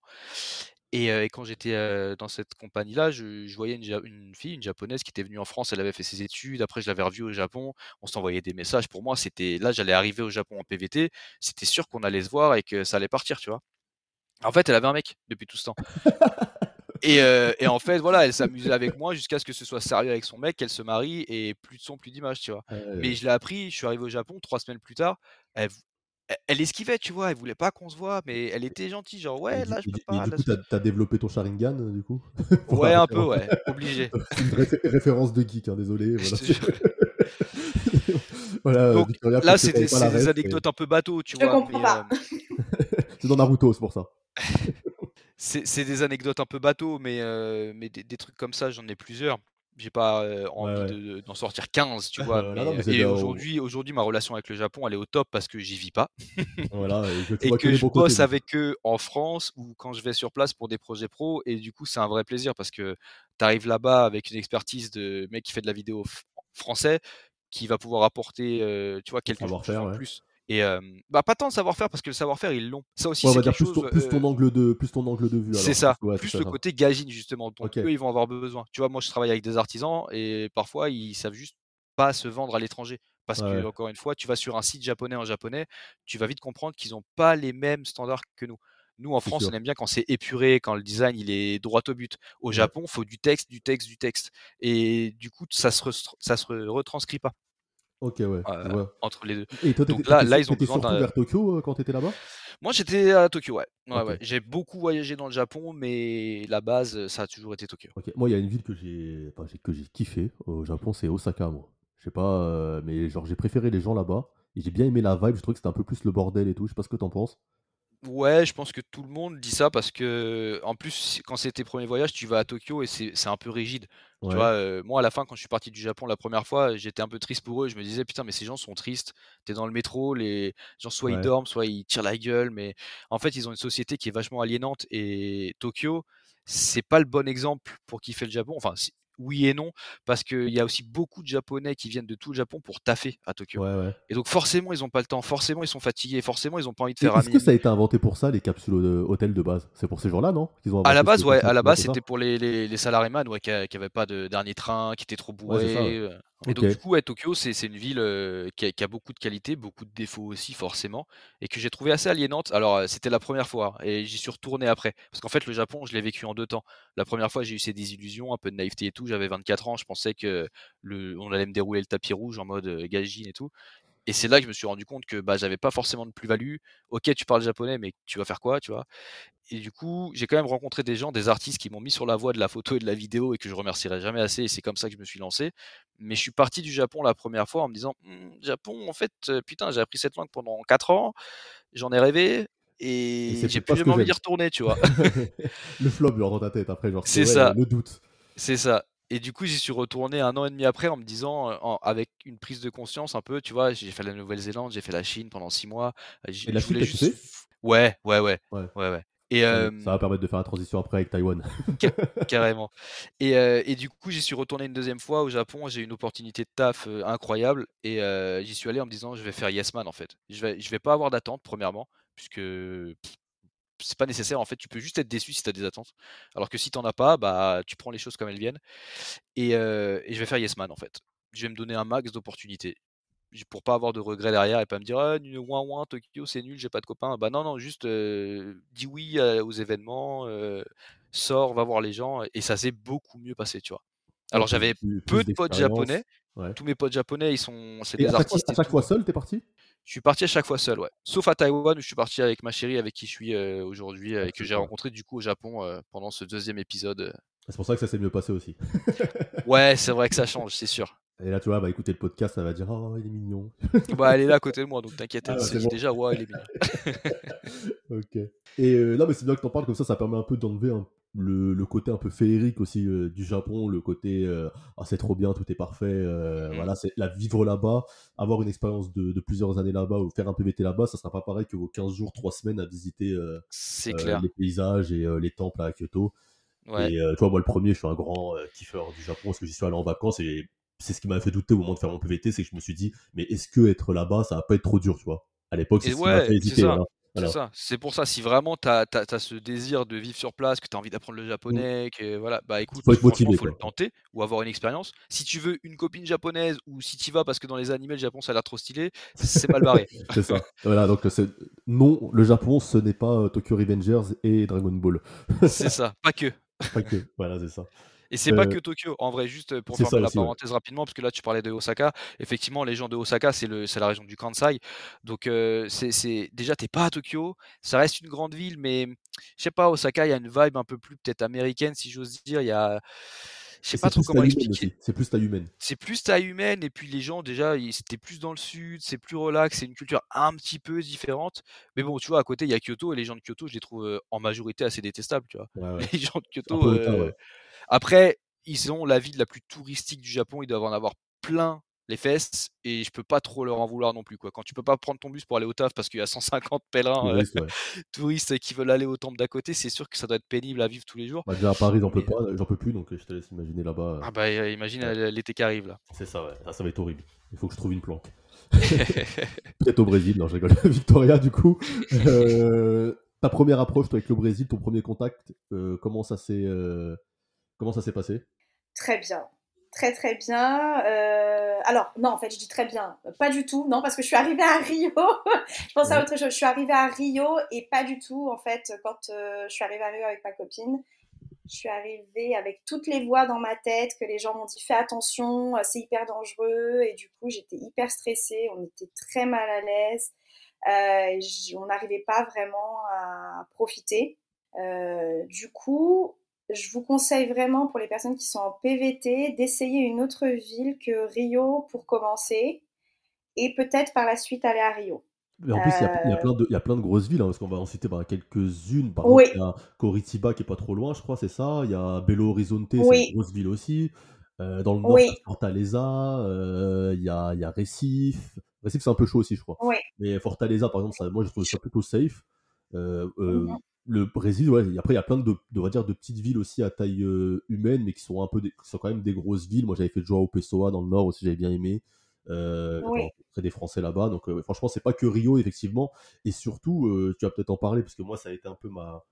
Et quand j'étais, dans cette compagnie-là, je je voyais une une fille, une japonaise qui était venue en France, elle avait fait ses études, après je l'avais revue au Japon, on s'envoyait des messages. Pour moi, c'était là, j'allais arriver au Japon en PVT, c'était sûr qu'on allait se voir et que ça allait partir, tu vois? En fait, elle avait un mec depuis tout ce temps. <laughs> Et, heu, et en fait, voilà, elle s'amusait avec moi jusqu'à ce que ce soit sérieux avec son mec, qu'elle se marie et plus de son, plus d'image, tu vois? Mais je l'ai appris, je suis arrivé au Japon 3 semaines plus tard, elle elle esquivait, tu vois? Elle voulait pas qu'on se voit, mais elle était gentille, genre: «Ouais, là, je peux du et pas, du coup, je» tu as développé ton Sharingan, du coup? <laughs> Ouais, un peu, ouais, obligé. <laughs> C'est une réfé référence de geek, hein, désolé, <laughs> voilà, heu, Donc Victoria, là, c'est des pas mais anecdotes un peu bateau, tu Je vois? comprends Mais, pas. hem, c'est dans Naruto, c'est pour ça. C'est des anecdotes un peu bateau, mais, mais des des trucs comme ça, j'en ai plusieurs. J'ai pas, envie ouais. de de d'en sortir 15, tu <laughs> vois? Non, Mais, et aujourd'hui ma relation avec le Japon, elle est au top parce que j'y vis pas <laughs> voilà et que <laughs> et je côtés, bosse avec eux en France ou quand je vais sur place pour des projets pro et du coup, c'est un vrai plaisir parce que tu arrives là-bas avec une expertise de mec qui fait de la vidéo français, qui va pouvoir apporter, tu vois, quelque chose en ouais. plus et bah, pas tant de savoir-faire parce que le savoir-faire, ils l'ont. Ça aussi, Ouais, c'est quelque plus chose, ton plus ton angle de plus ton angle de vue c'est ça, ouais, plus ça, le ça. côté gazine justement, dont OK. eux, ils vont avoir besoin. Tu vois, moi, je travaille avec des artisans et parfois, ils savent juste pas se vendre à l'étranger. Parce Ouais, que encore une fois, tu vas sur un site japonais en japonais, tu vas vite comprendre qu'ils ont pas les mêmes standards que nous. Nous, en France, on aime bien quand c'est épuré, quand le design, il est droit au but. Au. Japon, faut du texte, du texte, du texte et du coup, ça se ça se retranscrit pas, OK, ouais, vois. entre les 2. Et toi, Donc là ils ont besoin surtout vers Tokyo, heu, quand tu étais là-bas? moi, j'étais à Tokyo, ouais. Ouais, ouais. OK. J'ai beaucoup voyagé dans le Japon, mais la base, ça a toujours été Tokyo. OK. Moi, il y a une ville que j'ai enfin, que j'ai kiffé au Japon, c'est Osaka, moi. Je sais pas, mais genre j'ai préféré les gens là-bas et j'ai bien aimé la vibe, je trouvais que c'était un peu plus le bordel et tout, je sais pas ce que tu en penses? Ouais, je pense que tout le monde dit ça parce que, en plus, quand c'est tes premiers voyages, tu vas à Tokyo et c'est c'est un peu rigide. Tu Ouais, vois, moi, à la fin, quand je suis parti du Japon la première fois, j'étais un peu triste pour eux. Je me disais: «Putain, mais ces gens sont tristes». Tu es dans le métro, les gens, soit ils ouais. dorment, soit ils tirent la gueule, mais en fait, ils ont une société qui est vachement aliénante et Tokyo, c'est pas le bon exemple pour kiffer le Japon. Enfin, si oui et non, parce qu'il y a aussi beaucoup de Japonais qui viennent de tout le Japon pour taffer à Tokyo Ouais, ouais. et donc forcément, ils ont pas le temps, forcément, ils sont fatigués, forcément, ils ont pas envie de faire est-ce que ça a été inventé pour ça, les capsules hôtels de base? C'est pour ces gens-là, non? Ont À la base, ouais, à la base, c'était pour les les les salariés ouais, qui a qui avaient pas de dernier train, qui étaient trop bourrés, heu et donc du coup, Tokyo, c'est c'est une ville, heu, qui a qui a beaucoup de qualités, beaucoup de défauts aussi forcément et que j'ai trouvé assez aliénante. Alors, heu, c'était la première fois et j'y suis retourné après. Parce qu'en fait, le Japon, je l'ai vécu en 2 temps. La première fois, j'ai eu ces désillusions, un peu de naïveté et tout. J'avais 24 ans, je pensais que le on allait me dérouler le tapis rouge en mode, gaijin et tout et c'est là que je me suis rendu compte que, bah, j'avais pas forcément de plus-value. OK, tu parles japonais, mais tu vas faire quoi, tu vois? Et du coup, j'ai quand même rencontré des gens, des artistes qui m'ont mis sur la voie de la photo et de la vidéo et que je remercierai jamais assez et c'est comme ça que je me suis lancé. Mais je suis parti du Japon la première fois en me disant: «Mmh, Japon, en fait, putain, j'ai appris cette langue pendant 4 ans, j'en ai rêvé Et j'ai plus jamais envie d'y retourner», tu vois? <laughs> Le flop, genre, dans ta tête après, genre, <laughs> c'est ça, le doute. c'est ça Et du coup, j'y suis retourné un an et demi après en me disant, avec une prise de conscience un peu, tu vois, j'ai fait la Nouvelle-Zélande, j'ai fait la Chine pendant six mois. Et la Chine, juste... Ouais, ouais, ouais, ouais, ouais. Et ça, va permettre de faire la transition après avec Taïwan. <laughs> carrément. Et, et, du coup, j'y suis retourné une deuxième fois au Japon. J'ai eu une opportunité de taf incroyable. Et j'y suis allé en me disant, je vais faire Yes Man en fait. Je vais, je vais pas avoir d'attente, premièrement, puisque c'est pas nécessaire en fait, tu peux juste être déçu si tu as des attentes. Alors que si tu as pas, bah tu prends les choses comme elles viennent. Et, je vais faire Yes Man en fait. Je vais me donner un max d'opportunités pour pas avoir de regrets derrière et pas me dire ah, ouin ouin Tokyo c'est nul, j'ai pas de copains. Bah non non, juste dis oui aux événements, sors, va voir les gens et ça s'est beaucoup mieux passé, tu vois. Alors j'avais peu de potes japonais. Tous mes potes japonais, ils sont c'est des artistes. à chaque fois seul, t'es parti? Je suis parti à chaque fois seul, ouais. Sauf à Taïwan où je suis parti avec ma chérie avec qui je suis aujourd'hui et que j'ai rencontré du coup au Japon pendant ce deuxième épisode. C'est pour ça que ça s'est mieux passé aussi. ouais, c'est vrai que ça change, c'est sûr. Et là, tu vois, bah écouter le podcast, ça va dire Oh, il est mignon. bah, elle est là à côté de moi, donc t'inquiète, ah, elle se dit déjà Ouais, il est mignon. <laughs> ok. Et euh, non, mais c'est bien que t'en parles comme ça, ça permet un peu d'enlever le, le, côté un peu féerique aussi euh, du Japon, le côté euh, Ah, c'est trop bien, tout est parfait. Euh, mm. Voilà, c'est la vivre là-bas, avoir une expérience de, de, plusieurs années là-bas ou faire un PVT là-bas, ça sera pas pareil que vos 15 jours, 3 semaines à visiter les paysages et les temples à Kyoto. Et tu vois, moi, le premier, je suis un grand kiffeur du Japon parce que j'y suis allé en vacances et c'est ce qui m'a fait douter au moment de faire mon PVT, c'est que je me suis dit, mais est-ce que être là-bas, ça va pas être trop dur, tu vois? À l'époque, c'est ce qui m'a fait hésiter. C'est ça. C'est pour ça, si vraiment tu as, ce désir de vivre sur place, que tu as envie d'apprendre le mmh. japonais, que voilà, bah écoute, il faut, faut le tenter ou avoir une expérience. Si tu veux une copine japonaise ou si tu vas parce que dans les animés, le Japon ça a l'air trop stylé, c'est mal barré. <laughs> c'est ça. Voilà, donc non, le Japon ce n'est pas euh, Tokyo Revengers et Dragon Ball. c'est ça, pas que. <laughs> Pas que, voilà, c'est ça. Et c'est pas que Tokyo, en vrai, juste pour faire la parenthèse rapidement, parce que là tu parlais de Osaka. Effectivement, les gens de Osaka, c'est la région du Kansai. Donc c'est déjà t'es pas à Tokyo, ça reste une grande ville, mais je sais pas, Osaka, il y a une vibe un peu plus peut-être américaine, si j'ose dire. Il y a je sais pas trop comment expliquer. C'est plus taille humaine. C'est plus taille humaine et puis les gens déjà c'était plus dans le sud, c'est plus relax, c'est une culture un petit peu différente. Mais bon, tu vois, à côté il y a Kyoto et les gens de Kyoto, je les trouve en majorité assez détestables, tu vois. <laughs> Les gens de Kyoto, après, ils ont la ville la plus touristique du Japon, ils doivent en avoir plein les fesses et je peux pas trop leur en vouloir non plus quoi. Quand tu peux pas prendre ton bus pour aller au taf parce qu'il y a 150 <laughs> pèlerins euh, touristes, qui veulent aller au temple d'à côté, c'est sûr que ça doit être pénible à vivre tous les jours. Bah, déjà à Paris j'en peux pas, j'en peux plus donc je te laisse imaginer là-bas. Ah bah imagine l'été qui arrive là. C'est ça ouais, ça, va être horrible. Il faut que je trouve une planque. <laughs> <laughs> Peut-être au Brésil, non je rigole. Victoria du coup. Euh, ta première approche toi, avec le Brésil, ton premier contact, euh, comment ça s'est Comment ça s'est passé? Très bien. Très très bien. Euh, alors non, en fait, je dis très bien, pas du tout, non, parce que je suis arrivée à Rio. <laughs> je pense à autre chose. Je suis arrivée à Rio et pas du tout, en fait, quand euh, je suis arrivée à Rio avec ma copine. Je suis arrivée avec toutes les voix dans ma tête que les gens m'ont dit fais attention, euh, c'est hyper dangereux. Et du coup, j'étais hyper stressée, on était très mal à l'aise. on n'arrivait pas vraiment à profiter. du coup, je vous conseille vraiment pour les personnes qui sont en PVT d'essayer une autre ville que Rio pour commencer et peut-être par la suite aller à Rio. Mais en plus, il y, a, plein de, il y a plein de grosses villes, hein, parce qu'on va en citer bah, quelques-unes. Par exemple, il y a Coritiba qui est pas trop loin, je crois, c'est ça. Il y a Belo Horizonte, c'est une grosse ville aussi. Euh, dans le nord, il y a Fortaleza, euh, il, y a, il y a Recife. Recife, c'est un peu chaud aussi, je crois. Mais Fortaleza, par exemple, moi, je trouve ça plutôt safe. Euh, mhm le Brésil, ouais, après il y a plein de, de, dire, de petites villes aussi à taille euh, humaine, mais qui sont un peu qui sont quand même des grosses villes. Moi j'avais fait Joao Pessoa dans le nord aussi, j'avais bien aimé. Euh, des Français là-bas. Donc euh, franchement, c'est pas que Rio, effectivement. Et surtout, euh, tu vas peut-être en parler, parce que moi, ça a été un peu ma,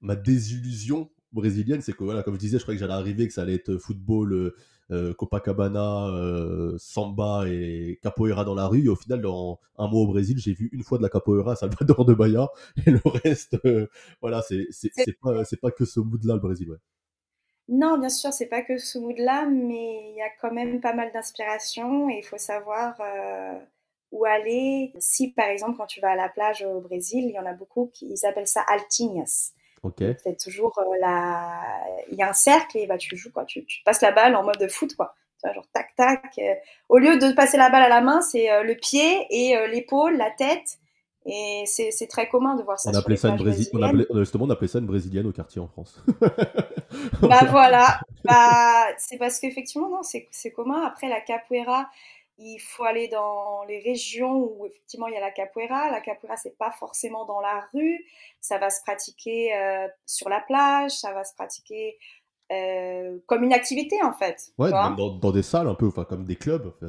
ma désillusion brésilienne. C'est que, voilà, comme je disais, je croyais que j'allais arriver, que ça allait être football, euh, Copacabana, euh, samba et capoeira dans la rue. Et au final, dans un mois au Brésil, j'ai vu une fois de la capoeira à Salvador de Bahia. <laughs> Et le reste, euh, voilà, c'est pas, pas que ce mood-là, le Brésil. Non, bien sûr, c'est pas que ce mood-là, mais il y a quand même pas mal d'inspiration et il faut savoir où aller. Si, par exemple, quand tu vas à la plage au Brésil, il y en a beaucoup qui ils appellent ça altinhas. C'est toujours euh, la... Il y a un cercle et bah, tu joues, quoi. Tu, tu passes la balle en mode foot, quoi. Tu vois, genre tac, tac. Euh. Au lieu de passer la balle à la main, c'est euh, le pied et l'épaule, la tête. Et c'est très commun de voir ça. On appelait ça une brésilienne. On justement, on appelait ça une brésilienne au quartier en France. bah <laughs> voilà. Bah, c'est parce qu'effectivement, non, c'est commun. Après, la capoeira, il faut aller dans les régions où effectivement il y a la capoeira. La capoeira, c'est pas forcément dans la rue. Ça va se pratiquer euh, sur la plage, ça va se pratiquer euh, comme une activité en fait. Ouais, dans, des salles un peu, enfin comme des clubs. ouais.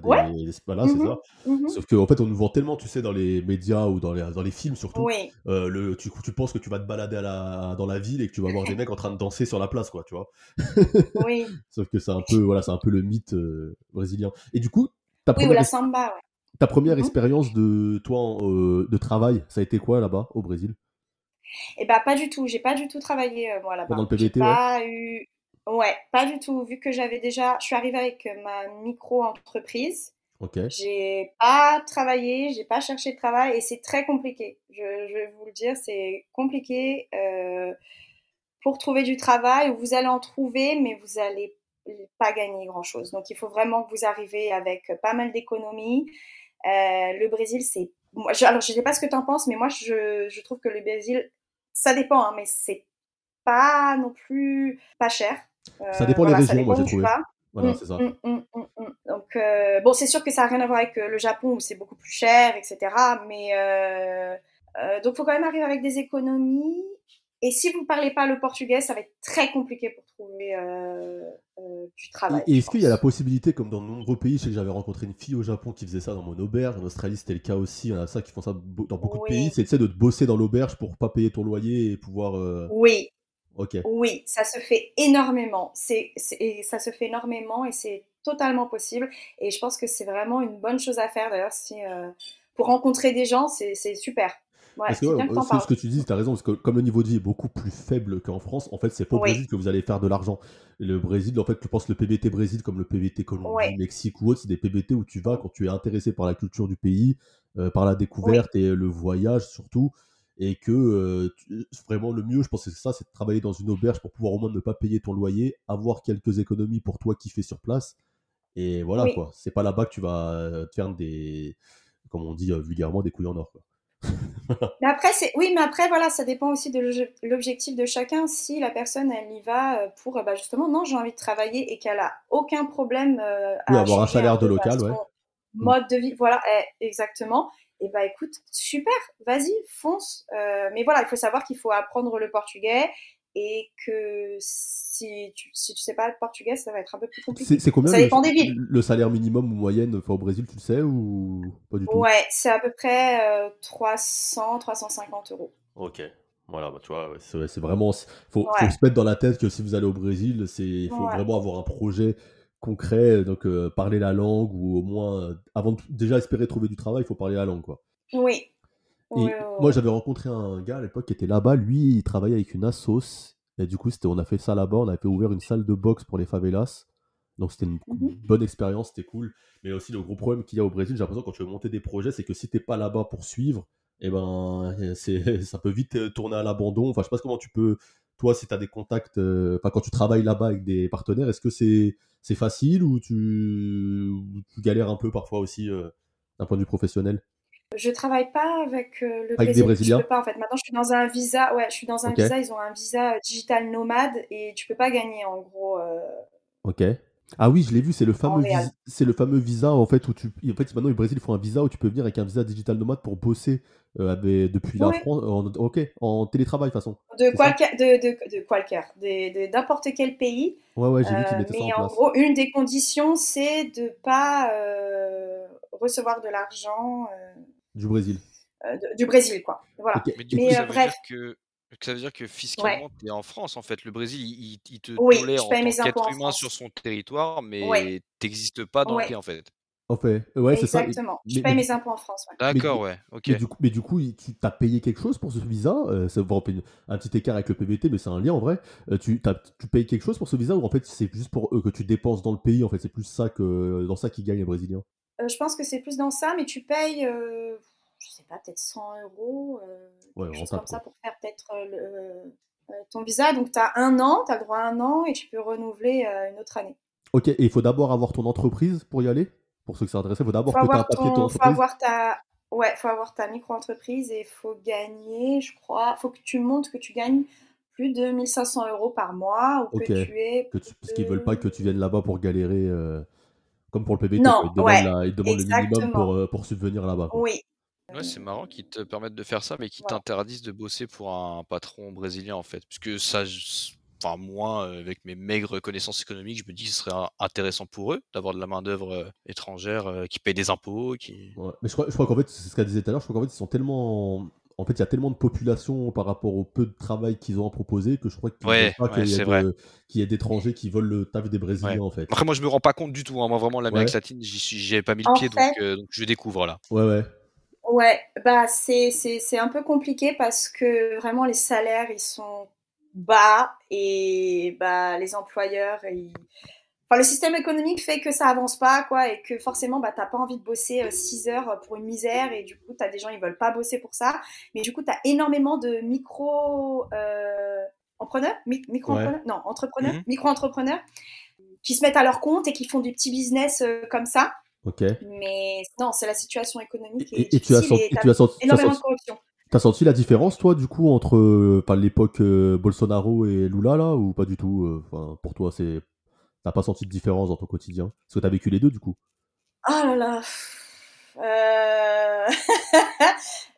Voilà, c'est mmh ça. Mmh Sauf qu'en en fait, on nous vend tellement, tu sais, dans les médias ou dans les, dans les films surtout. Oui. Euh, le, tu, tu penses que tu vas te balader à la, dans la ville et que tu vas voir des <laughs> mecs en train de danser sur la place, quoi, tu vois. oui. <laughs> Sauf que c'est un peu, voilà, c'est un peu le mythe euh, brésilien. Et du coup, ta première, oui, ou la samba, ouais. ta première mmh expérience de toi de travail, ça a été quoi là-bas au Brésil? Eh bah pas du tout. J'ai pas du tout travaillé moi là-bas. Pendant le PVT, pas eu Ouais, pas du tout. Vu que j'avais déjà, je suis arrivée avec ma micro-entreprise. Ok. J'ai pas travaillé, j'ai pas cherché de travail et c'est très compliqué. Je, vais vous le dire, c'est compliqué euh, pour trouver du travail. Vous allez en trouver, mais vous allez pas gagner grand chose. Donc il faut vraiment que vous arrivez avec pas mal d'économies. Euh, le Brésil, c'est, moi, je, alors je sais pas ce que tu en penses, mais moi je, je trouve que le Brésil, ça dépend, hein, mais c'est pas non plus pas cher. Ça dépend des régions, moi j'ai trouvé. Voilà, mm, c'est ça. Mm, mm, Donc, euh, bon, c'est sûr que ça n'a rien à voir avec euh, le Japon où c'est beaucoup plus cher, etc. Mais euh, euh, donc, il faut quand même arriver avec des économies. Et si vous ne parlez pas le portugais, ça va être très compliqué pour trouver du travail. Et, est-ce qu'il y a la possibilité, comme dans de nombreux pays, je sais que j'avais rencontré une fille au Japon qui faisait ça dans mon auberge, en Australie c'était le cas aussi, il y en a ça qui font ça dans beaucoup de pays, c'est de bosser dans l'auberge pour pas payer ton loyer et pouvoir. Oui, oui, ça se fait énormément. C'est, ça se fait énormément et c'est totalement possible. Et je pense que c'est vraiment une bonne chose à faire. D'ailleurs, si, euh, pour rencontrer des gens, c'est, super. Ouais, c'est ce que tu dis, tu as raison, parce que comme le niveau de vie est beaucoup plus faible qu'en France, en fait, c'est pas au Brésil que vous allez faire de l'argent. Le Brésil, en fait, tu penses le PBT Brésil comme le PBT Colombie, Mexique ou autre, c'est des PBT où tu vas quand tu es intéressé par la culture du pays, euh, par la découverte et le voyage surtout et que euh, vraiment le mieux, je pense que c'est ça, c'est de travailler dans une auberge pour pouvoir au moins ne pas payer ton loyer, avoir quelques économies pour toi qui fais sur place, et voilà quoi. C'est pas là-bas que tu vas euh, te faire des, comme on dit euh, vulgairement, des couilles en or. Quoi. <laughs> <laughs> mais après, c'est oui, mais après voilà, ça dépend aussi de l'objectif de chacun. Si la personne elle y va pour bah, justement non, j'ai envie de travailler et qu'elle a aucun problème à avoir un salaire de local, ouais. Mode de vie, voilà, eh, exactement et eh bah écoute, super, vas-y, fonce. Euh, mais voilà, il faut savoir qu'il faut apprendre le portugais et que si tu, si tu sais pas le portugais, ça va être un peu plus compliqué. C'est combien ça le, dépend des villes. le salaire minimum ou moyenne au Brésil, tu le sais ou pas du tout? Ouais, c'est à peu près 300, euh, 350 euros. Ok. Voilà, bah, tu vois, c'est vraiment. Il faut, faut, se mettre dans la tête que si vous allez au Brésil, il faut vraiment avoir un projet concret, donc euh, parler la langue ou au moins, euh, avant de déjà espérer trouver du travail, il faut parler la langue, quoi. Oui. Et moi, j'avais rencontré un gars à l'époque qui était là-bas. Lui, il travaillait avec une assos. Et du coup, on a fait ça là-bas. On a fait ouvrir une salle de boxe pour les favelas. Donc, c'était une mmh bonne expérience, c'était cool. Mais aussi, le gros problème qu'il y a au Brésil, j'ai l'impression quand tu veux monter des projets, c'est que si t'es pas là-bas pour suivre, et eh ben, c'est, <laughs> ça peut vite euh, tourner à l'abandon. Enfin, je sais pas comment tu peux toi, si tu as des contacts, euh, enfin, quand tu travailles là-bas avec des partenaires, est-ce que c'est facile ou tu, tu, galères un peu parfois aussi euh, d'un point de vue professionnel? Je travaille pas avec euh, le avec des Brésiliens. Je peux pas en fait. Maintenant, je suis dans un visa. Ouais, je suis dans un visa. Ils ont un visa digital nomade et tu peux pas gagner en gros. Ok. Ah oui, je l'ai vu, c'est le fameux c'est le fameux visa en fait où tu en fait maintenant au Brésil ils font un visa où tu peux venir avec un visa digital nomade pour bosser euh, depuis la France en, OK, en télétravail de toute façon. De qualquer de de, de d'importe quel pays. Ouais ouais, j'ai vu qu'ils mettaient ça en place. Mais en gros, une des conditions c'est de pas euh, recevoir de l'argent euh, du Brésil. du Brésil quoi. Voilà. Mais, du coup, ça bref. que ça veut dire que fiscalement, tu es en France, en fait. Le Brésil, il, te tolère en tant qu'être humain sur son territoire, mais tu n'existes pas dans le pays, en fait. En fait, ouais, c'est ça. Exactement. Je paye mes impôts en France. D'accord, ouais. Ok. Mais du coup, mais du coup tu as payé quelque chose pour ce visa euh, Ça va un petit écart avec le PVT, mais c'est un lien en vrai. Euh, tu, tu payes quelque chose pour ce visa ou en fait c'est juste pour eux que tu dépenses dans le pays En fait, c'est plus ça que dans ça qu'ils gagnent les Brésiliens? Euh, je pense que c'est plus dans ça, mais tu payes je sais pas, peut-être 100 euros, euh, quelque chose comme ça pour faire peut-être euh, euh, ton visa. Donc, tu as un an, tu as le droit à un an et tu peux renouveler une autre année. Ok, et il faut d'abord avoir ton entreprise pour y aller? Pour ceux qui sont intéressés, il faut d'abord que tu aies un papier de ton entreprise faut avoir ta... Ouais, faut avoir ta micro-entreprise et il faut gagner, je crois, faut que tu montres que tu gagnes plus de 1500 euros par mois ou que tu es. Que tu- Parce qu'ils veulent pas que tu viennes là-bas pour galérer, euh, comme pour le PBT. Non. Ils demandent, ouais, la- ils te demandent le minimum pour, euh, pour subvenir là-bas. Oui. Ouais, c'est marrant qu'ils te permettent de faire ça, mais qu'ils t'interdisent de bosser pour un patron brésilien, en fait. Puisque ça, enfin, moi, euh, avec mes maigres connaissances économiques, je me dis que ce serait intéressant pour eux d'avoir de la main-d'œuvre euh, étrangère euh, qui paye des impôts, qui. Ouais. Mais je crois, je crois qu'en fait, c'est ce qu'elle disait tout à l'heure, je crois qu'en fait, ils sont tellement. En fait, il y a tellement de population par rapport au peu de travail qu'ils ont à proposer que je crois qu'ils Ouais, veulent pas ouais, qu'il y, de- qu'il y ait d'étrangers qui volent le taf des Brésiliens, Ouais. en fait. Après, moi, je me rends pas compte du tout. hein. Moi, vraiment, l'Amérique Ouais. latine, j'y avais pas mis le En pied, fait- donc, euh, donc je découvre là. Ouais, ouais. Ouais, bah c'est c'est- c'est un peu compliqué parce que vraiment les salaires ils sont bas et bah les employeurs ils... Enfin, le système économique fait que ça avance pas quoi et que forcément bah t'as pas envie de bosser 6 heures pour une misère et du coup t'as des gens ils veulent pas bosser pour ça mais du coup t'as énormément de micro euh, entrepreneurs? Mi- micro entrepreneurs non entrepreneurs? Mhm. micro entrepreneurs qui se mettent à leur compte et qui font du petit business euh, comme ça Ok. mais non c'est la situation économique Et, et tu as senti, et et t'as tu as senti, tu as énormément de corruption t'as senti la différence, toi, du coup, entre euh, l'époque euh, Bolsonaro et Lula, là, ou pas du tout euh, Enfin, pour toi, c'est. T'as pas senti de différence dans ton quotidien? Parce que t'as vécu les deux, du coup. Ah là là. Euh...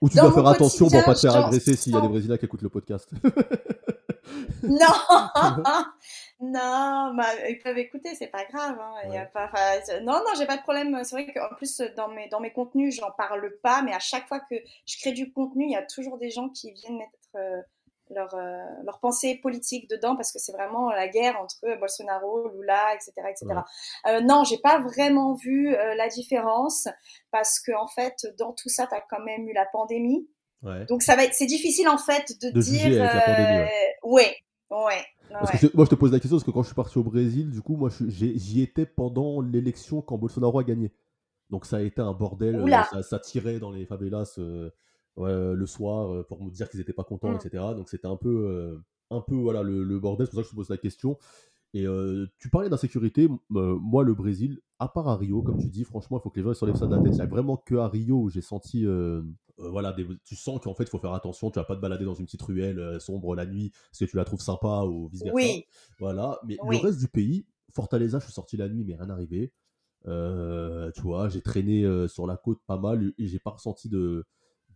Ou tu Dans dois faire attention pour pas te faire agresser s'il y a des Brésiliens qui écoutent le podcast. <laughs> non, <laughs> non, bah, ils peuvent écouter, c'est pas grave. Hein. Y a pas, non, non, j'ai pas de problème. C'est vrai qu'en plus dans mes dans mes contenus, j'en parle pas, mais à chaque fois que je crée du contenu, il y a toujours des gens qui viennent mettre euh, leur euh, leur pensée politique dedans parce que c'est vraiment la guerre entre Bolsonaro, Lula, etc., etc. Ouais. Euh, non, j'ai pas vraiment vu euh, la différence parce que en fait, dans tout ça, t'as quand même eu la pandémie. Ouais. Donc ça va être, c'est difficile en fait de, De dire. juger avec la pandémie, euh, ouais, ouais. Parce que moi, je te pose la question parce que quand je suis parti au Brésil, du coup, moi, j'y étais pendant l'élection quand Bolsonaro a gagné. Donc, ça a été un bordel. euh. Ça, ça tirait dans les favelas euh, le soir euh, pour me dire qu'ils n'étaient pas contents, Mm. etc. Donc, c'était un peu, euh, un peu voilà, le, le bordel. C'est pour ça que je te pose la question. Et euh, tu parlais d'insécurité. Euh, moi, le Brésil, à part à Rio, comme tu dis, franchement, il faut que les gens s'enlèvent ça de la tête. Il n'y a vraiment que à Rio où j'ai senti. euh, voilà, des- tu sens qu'en fait, il faut faire attention. Tu vas pas te balader dans une petite ruelle sombre la nuit parce que tu la trouves sympa ou vice-versa. Oui, Voilà, mais Oui. le reste du pays, Fortaleza, je suis sorti la nuit, mais rien arrivé. Tu vois, j'ai traîné sur la côte pas mal et j'ai pas ressenti de,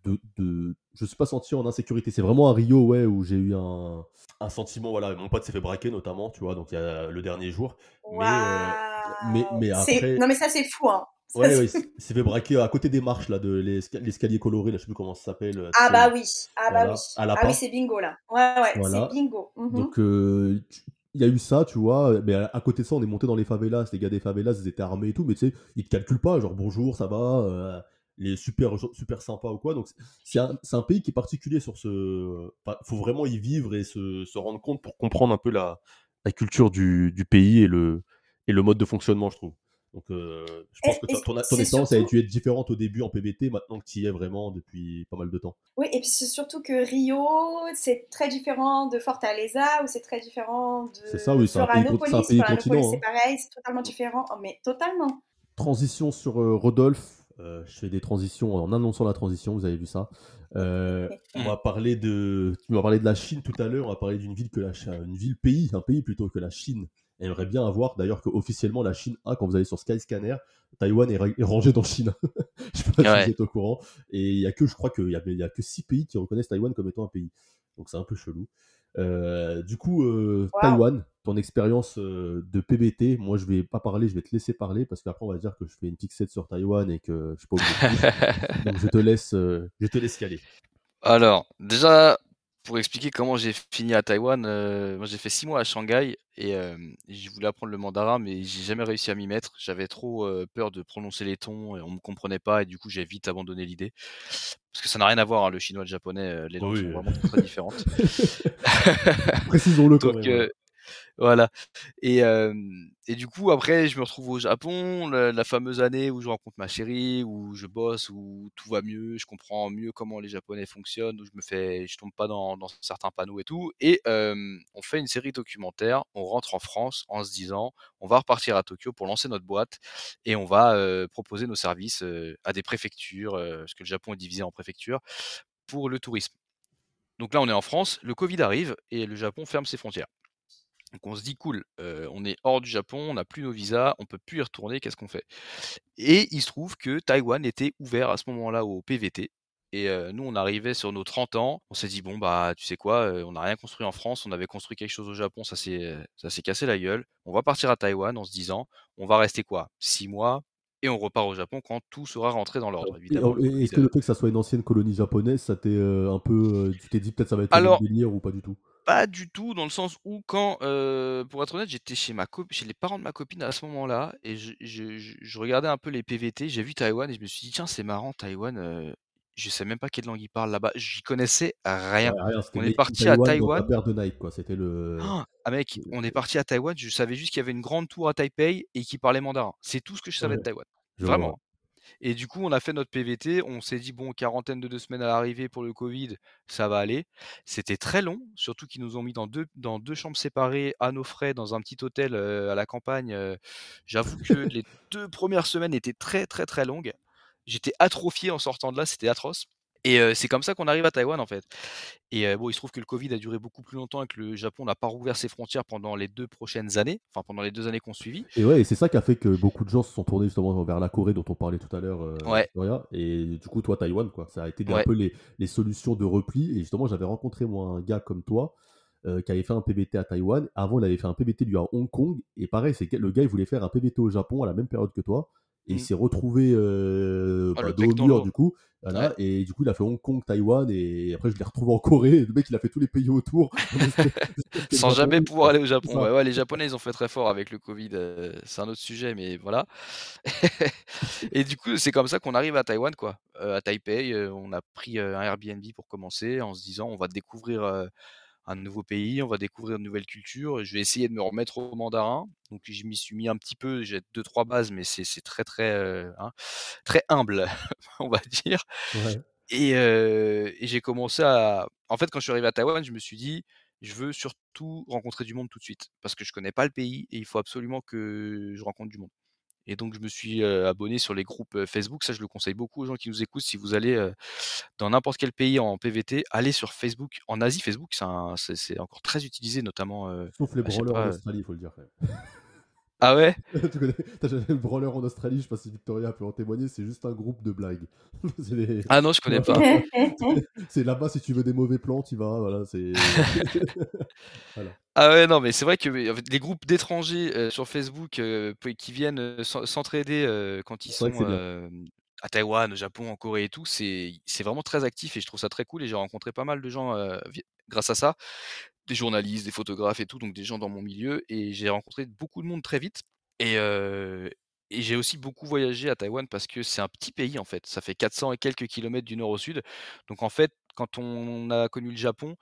de, de- Je suis pas senti en insécurité. C'est vraiment à Rio, ouais, où j'ai eu un, un sentiment. Voilà, mon pote s'est fait braquer notamment, tu vois, donc il y a le dernier jour. Mais, euh, mais, mais après. Non mais ça c'est fou hein. <laughs> Ça, Ouais, ouais, il s'est fait braquer à côté des marches, là, de l'esca- l'escalier coloré, là, je sais plus comment ça s'appelle. euh, Ah bah oui, ah bah oui, à ah oui c'est bingo là. Ouais ouais, Voilà. c'est bingo. Mhm. Donc, euh, tu- il y a eu ça, tu vois. Mais à, à côté de ça, on est monté dans les favelas. Les gars des favelas, ils étaient armés et tout. Mais tu sais, ils te calculent pas. Genre, bonjour, ça va. euh, les super, super sympas ou quoi. Donc, c'est- c'est un, c'est un pays qui est particulier sur ce. enfin, faut vraiment y vivre et se, se rendre compte pour comprendre un peu la, la culture du, du pays et le, et le mode de fonctionnement, je trouve. Donc, euh, je pense Et- que ton, ton c'est expérience a surtout- dû être différente au début en PBT, maintenant que tu y es vraiment depuis pas mal de temps. Oui et puis c'est surtout que Rio c'est très différent de Fortaleza ou c'est très différent de C'est ça, oui, c'est un pays c'est un pays continent, c'est hein. pareil, c'est totalement différent. Oh, mais totalement. Transition sur euh, Rodolphe. Euh, je fais des transitions en annonçant la transition, vous avez vu ça. Euh, on va parler de, tu m'as parlé de la Chine tout à l'heure. On va parler d'une ville que la, Chi- une ville pays, un pays plutôt que la Chine aimerait bien avoir. D'ailleurs que officiellement la Chine a, quand vous allez sur Skyscanner, Taïwan est, est rangé dans Chine. <laughs> je sais pas si vous êtes au courant. Et il y a que, je crois qu'il y y a que six pays qui reconnaissent Taïwan comme étant un pays. Donc c'est un peu chelou. Euh, du coup, euh, Wow. Taïwan, ton expérience euh, de PBT, moi je vais pas parler, je vais te laisser parler parce qu'après on va dire que je fais une fixette sur Taïwan et que je suis pas objectif. <laughs> Donc je te laisse, euh, je te laisse y aller. Alors, déjà, pour expliquer comment j'ai fini à Taïwan, euh, moi j'ai fait six mois à Shanghai et euh, je voulais apprendre le mandarin, mais j'ai jamais réussi à m'y mettre. J'avais trop euh, peur de prononcer les tons et on me comprenait pas et du coup j'ai vite abandonné l'idée. Parce que ça n'a rien à voir, hein, le chinois et le japonais, les langues Oui. sont vraiment très différentes. <laughs> Précisons-le <laughs> Donc, euh, Voilà. Et, du coup, après, je me retrouve au Japon, la, fameuse année où je rencontre ma chérie, où je bosse, où tout va mieux, je comprends mieux comment les Japonais fonctionnent, où je me fais, je tombe pas dans, dans certains panneaux et tout. Et on fait une série documentaire, on rentre en France en se disant, on va repartir à Tokyo pour lancer notre boîte et on va proposer nos services à des préfectures, parce que le Japon est divisé en préfectures, pour le tourisme. Donc là, on est en France, le Covid arrive et le Japon ferme ses frontières. Donc on se dit cool, on est hors du Japon, on n'a plus nos visas, on peut plus y retourner, qu'est-ce qu'on fait? Et il se trouve que Taïwan était ouvert à ce moment-là au PVT. Et nous, on arrivait sur nos 30 ans, on s'est dit bon bah tu sais quoi, on n'a rien construit en France, on avait construit quelque chose au Japon, ça s'est ça s'est cassé la gueule. On va partir à Taïwan en se disant on va rester quoi, six mois, et on repart au Japon quand tout sera rentré dans l'ordre. Évidemment. Est-ce que le fait que ça soit une ancienne colonie japonaise, ça t'est un peu, tu t'es dit peut-être ça va être un délire ou pas du tout? Pas du tout, dans le sens où quand, pour être honnête, j'étais chez ma chez les parents de ma copine à ce moment-là et je regardais un peu les PVT, j'ai vu Taïwan et je me suis dit: «Tiens, c'est marrant Taïwan, je sais même pas quelle langue ils parlent là-bas». J'y connaissais rien. On est parti à Taïwan de Nike quoi, c'était le ah mec, on est parti à Taïwan, je savais juste qu'il y avait une grande tour à Taipei et qu'ils parlaient mandarin. C'est tout ce que je savais de Taïwan, vraiment. Et du coup, on a fait notre PVT. On s'est dit, bon, quarantaine de deux semaines à l'arrivée pour le Covid, ça va aller. C'était très long, surtout qu'ils nous ont mis dans deux, dans deux chambres séparées à nos frais dans un petit hôtel à la campagne. J'avoue que les deux premières semaines étaient très, très, très longues. J'étais atrophié en sortant de là, c'était atroce. Et c'est comme ça qu'on arrive à Taïwan en fait. Et bon, il se trouve que le Covid a duré beaucoup plus longtemps et que le Japon n'a pas rouvert ses frontières pendant les deux prochaines années, enfin pendant les deux années qu'on suivit. Et ouais, c'est ça qui a fait que beaucoup de gens se sont tournés justement vers la Corée dont on parlait tout à l'heure. ouais. Et du coup, toi, Taïwan, quoi, ça a été un peu les, les, solutions de repli. Et justement, j'avais rencontré moi un gars comme toi. qui avait fait un PBT à Taïwan. Avant, il avait fait un PBT lui à Hong Kong. Et pareil, c'est le gars, il voulait faire un PBT au Japon à la même période que toi. Et il mmh. s'est retrouvé euh, ah, bah, dos au mur, du coup. Voilà, Et du coup, il a fait Hong Kong, Taïwan, et après, je l'ai retrouvé en Corée. Le mec, il a fait tous les pays autour. <laughs> Sans jamais pouvoir aller au Japon. Ouais, les Japonais, ils ont fait très fort avec le Covid. Euh, c'est un autre sujet, mais voilà. <laughs> et du coup, c'est comme ça qu'on arrive à Taïwan, quoi. Euh, à Taipei, on a pris un Airbnb pour commencer, en se disant, on va découvrir un nouveau pays, on va découvrir de nouvelles cultures. Je vais essayer de me remettre au mandarin. Donc je m'y suis mis un petit peu, j'ai deux trois bases, mais c'est très très euh, hein, très humble, <laughs> on va dire. Et, et j'ai commencé à, en fait, quand je suis arrivé à Taïwan, je me suis dit, je veux surtout rencontrer du monde tout de suite, parce que je connais pas le pays et il faut absolument que je rencontre du monde. Et donc, je me suis abonné sur les groupes Facebook. Ça, je le conseille beaucoup aux gens qui nous écoutent. Si vous allez dans n'importe quel pays en PVT, allez sur Facebook. En Asie, Facebook, c'est encore très utilisé, notamment. Sauf les brawlers en Australie, il faut le dire. Ah ouais <laughs> Tu connais T'as jamais le brawler en Australie, je sais pas si Victoria peut en témoigner, c'est juste un groupe de blagues. <laughs> Ah non, je connais pas. <laughs> c'est là-bas, si tu veux des mauvais plans, tu vas, voilà, c'est... Ah ouais, non, mais c'est vrai que les groupes d'étrangers euh, sur Facebook euh, qui viennent euh, s'entraider quand ils sont à Taïwan, au Japon, en Corée et tout, c'est vraiment très actif et je trouve ça très cool et j'ai rencontré pas mal de gens grâce à ça des journalistes, des photographes et tout, donc des gens dans mon milieu. Et j'ai rencontré beaucoup de monde très vite. Et, et j'ai aussi beaucoup voyagé à Taïwan parce que c'est un petit pays en fait. Ça fait 400 et quelques kilomètres du nord au sud. Donc en fait, quand on a connu le Japon,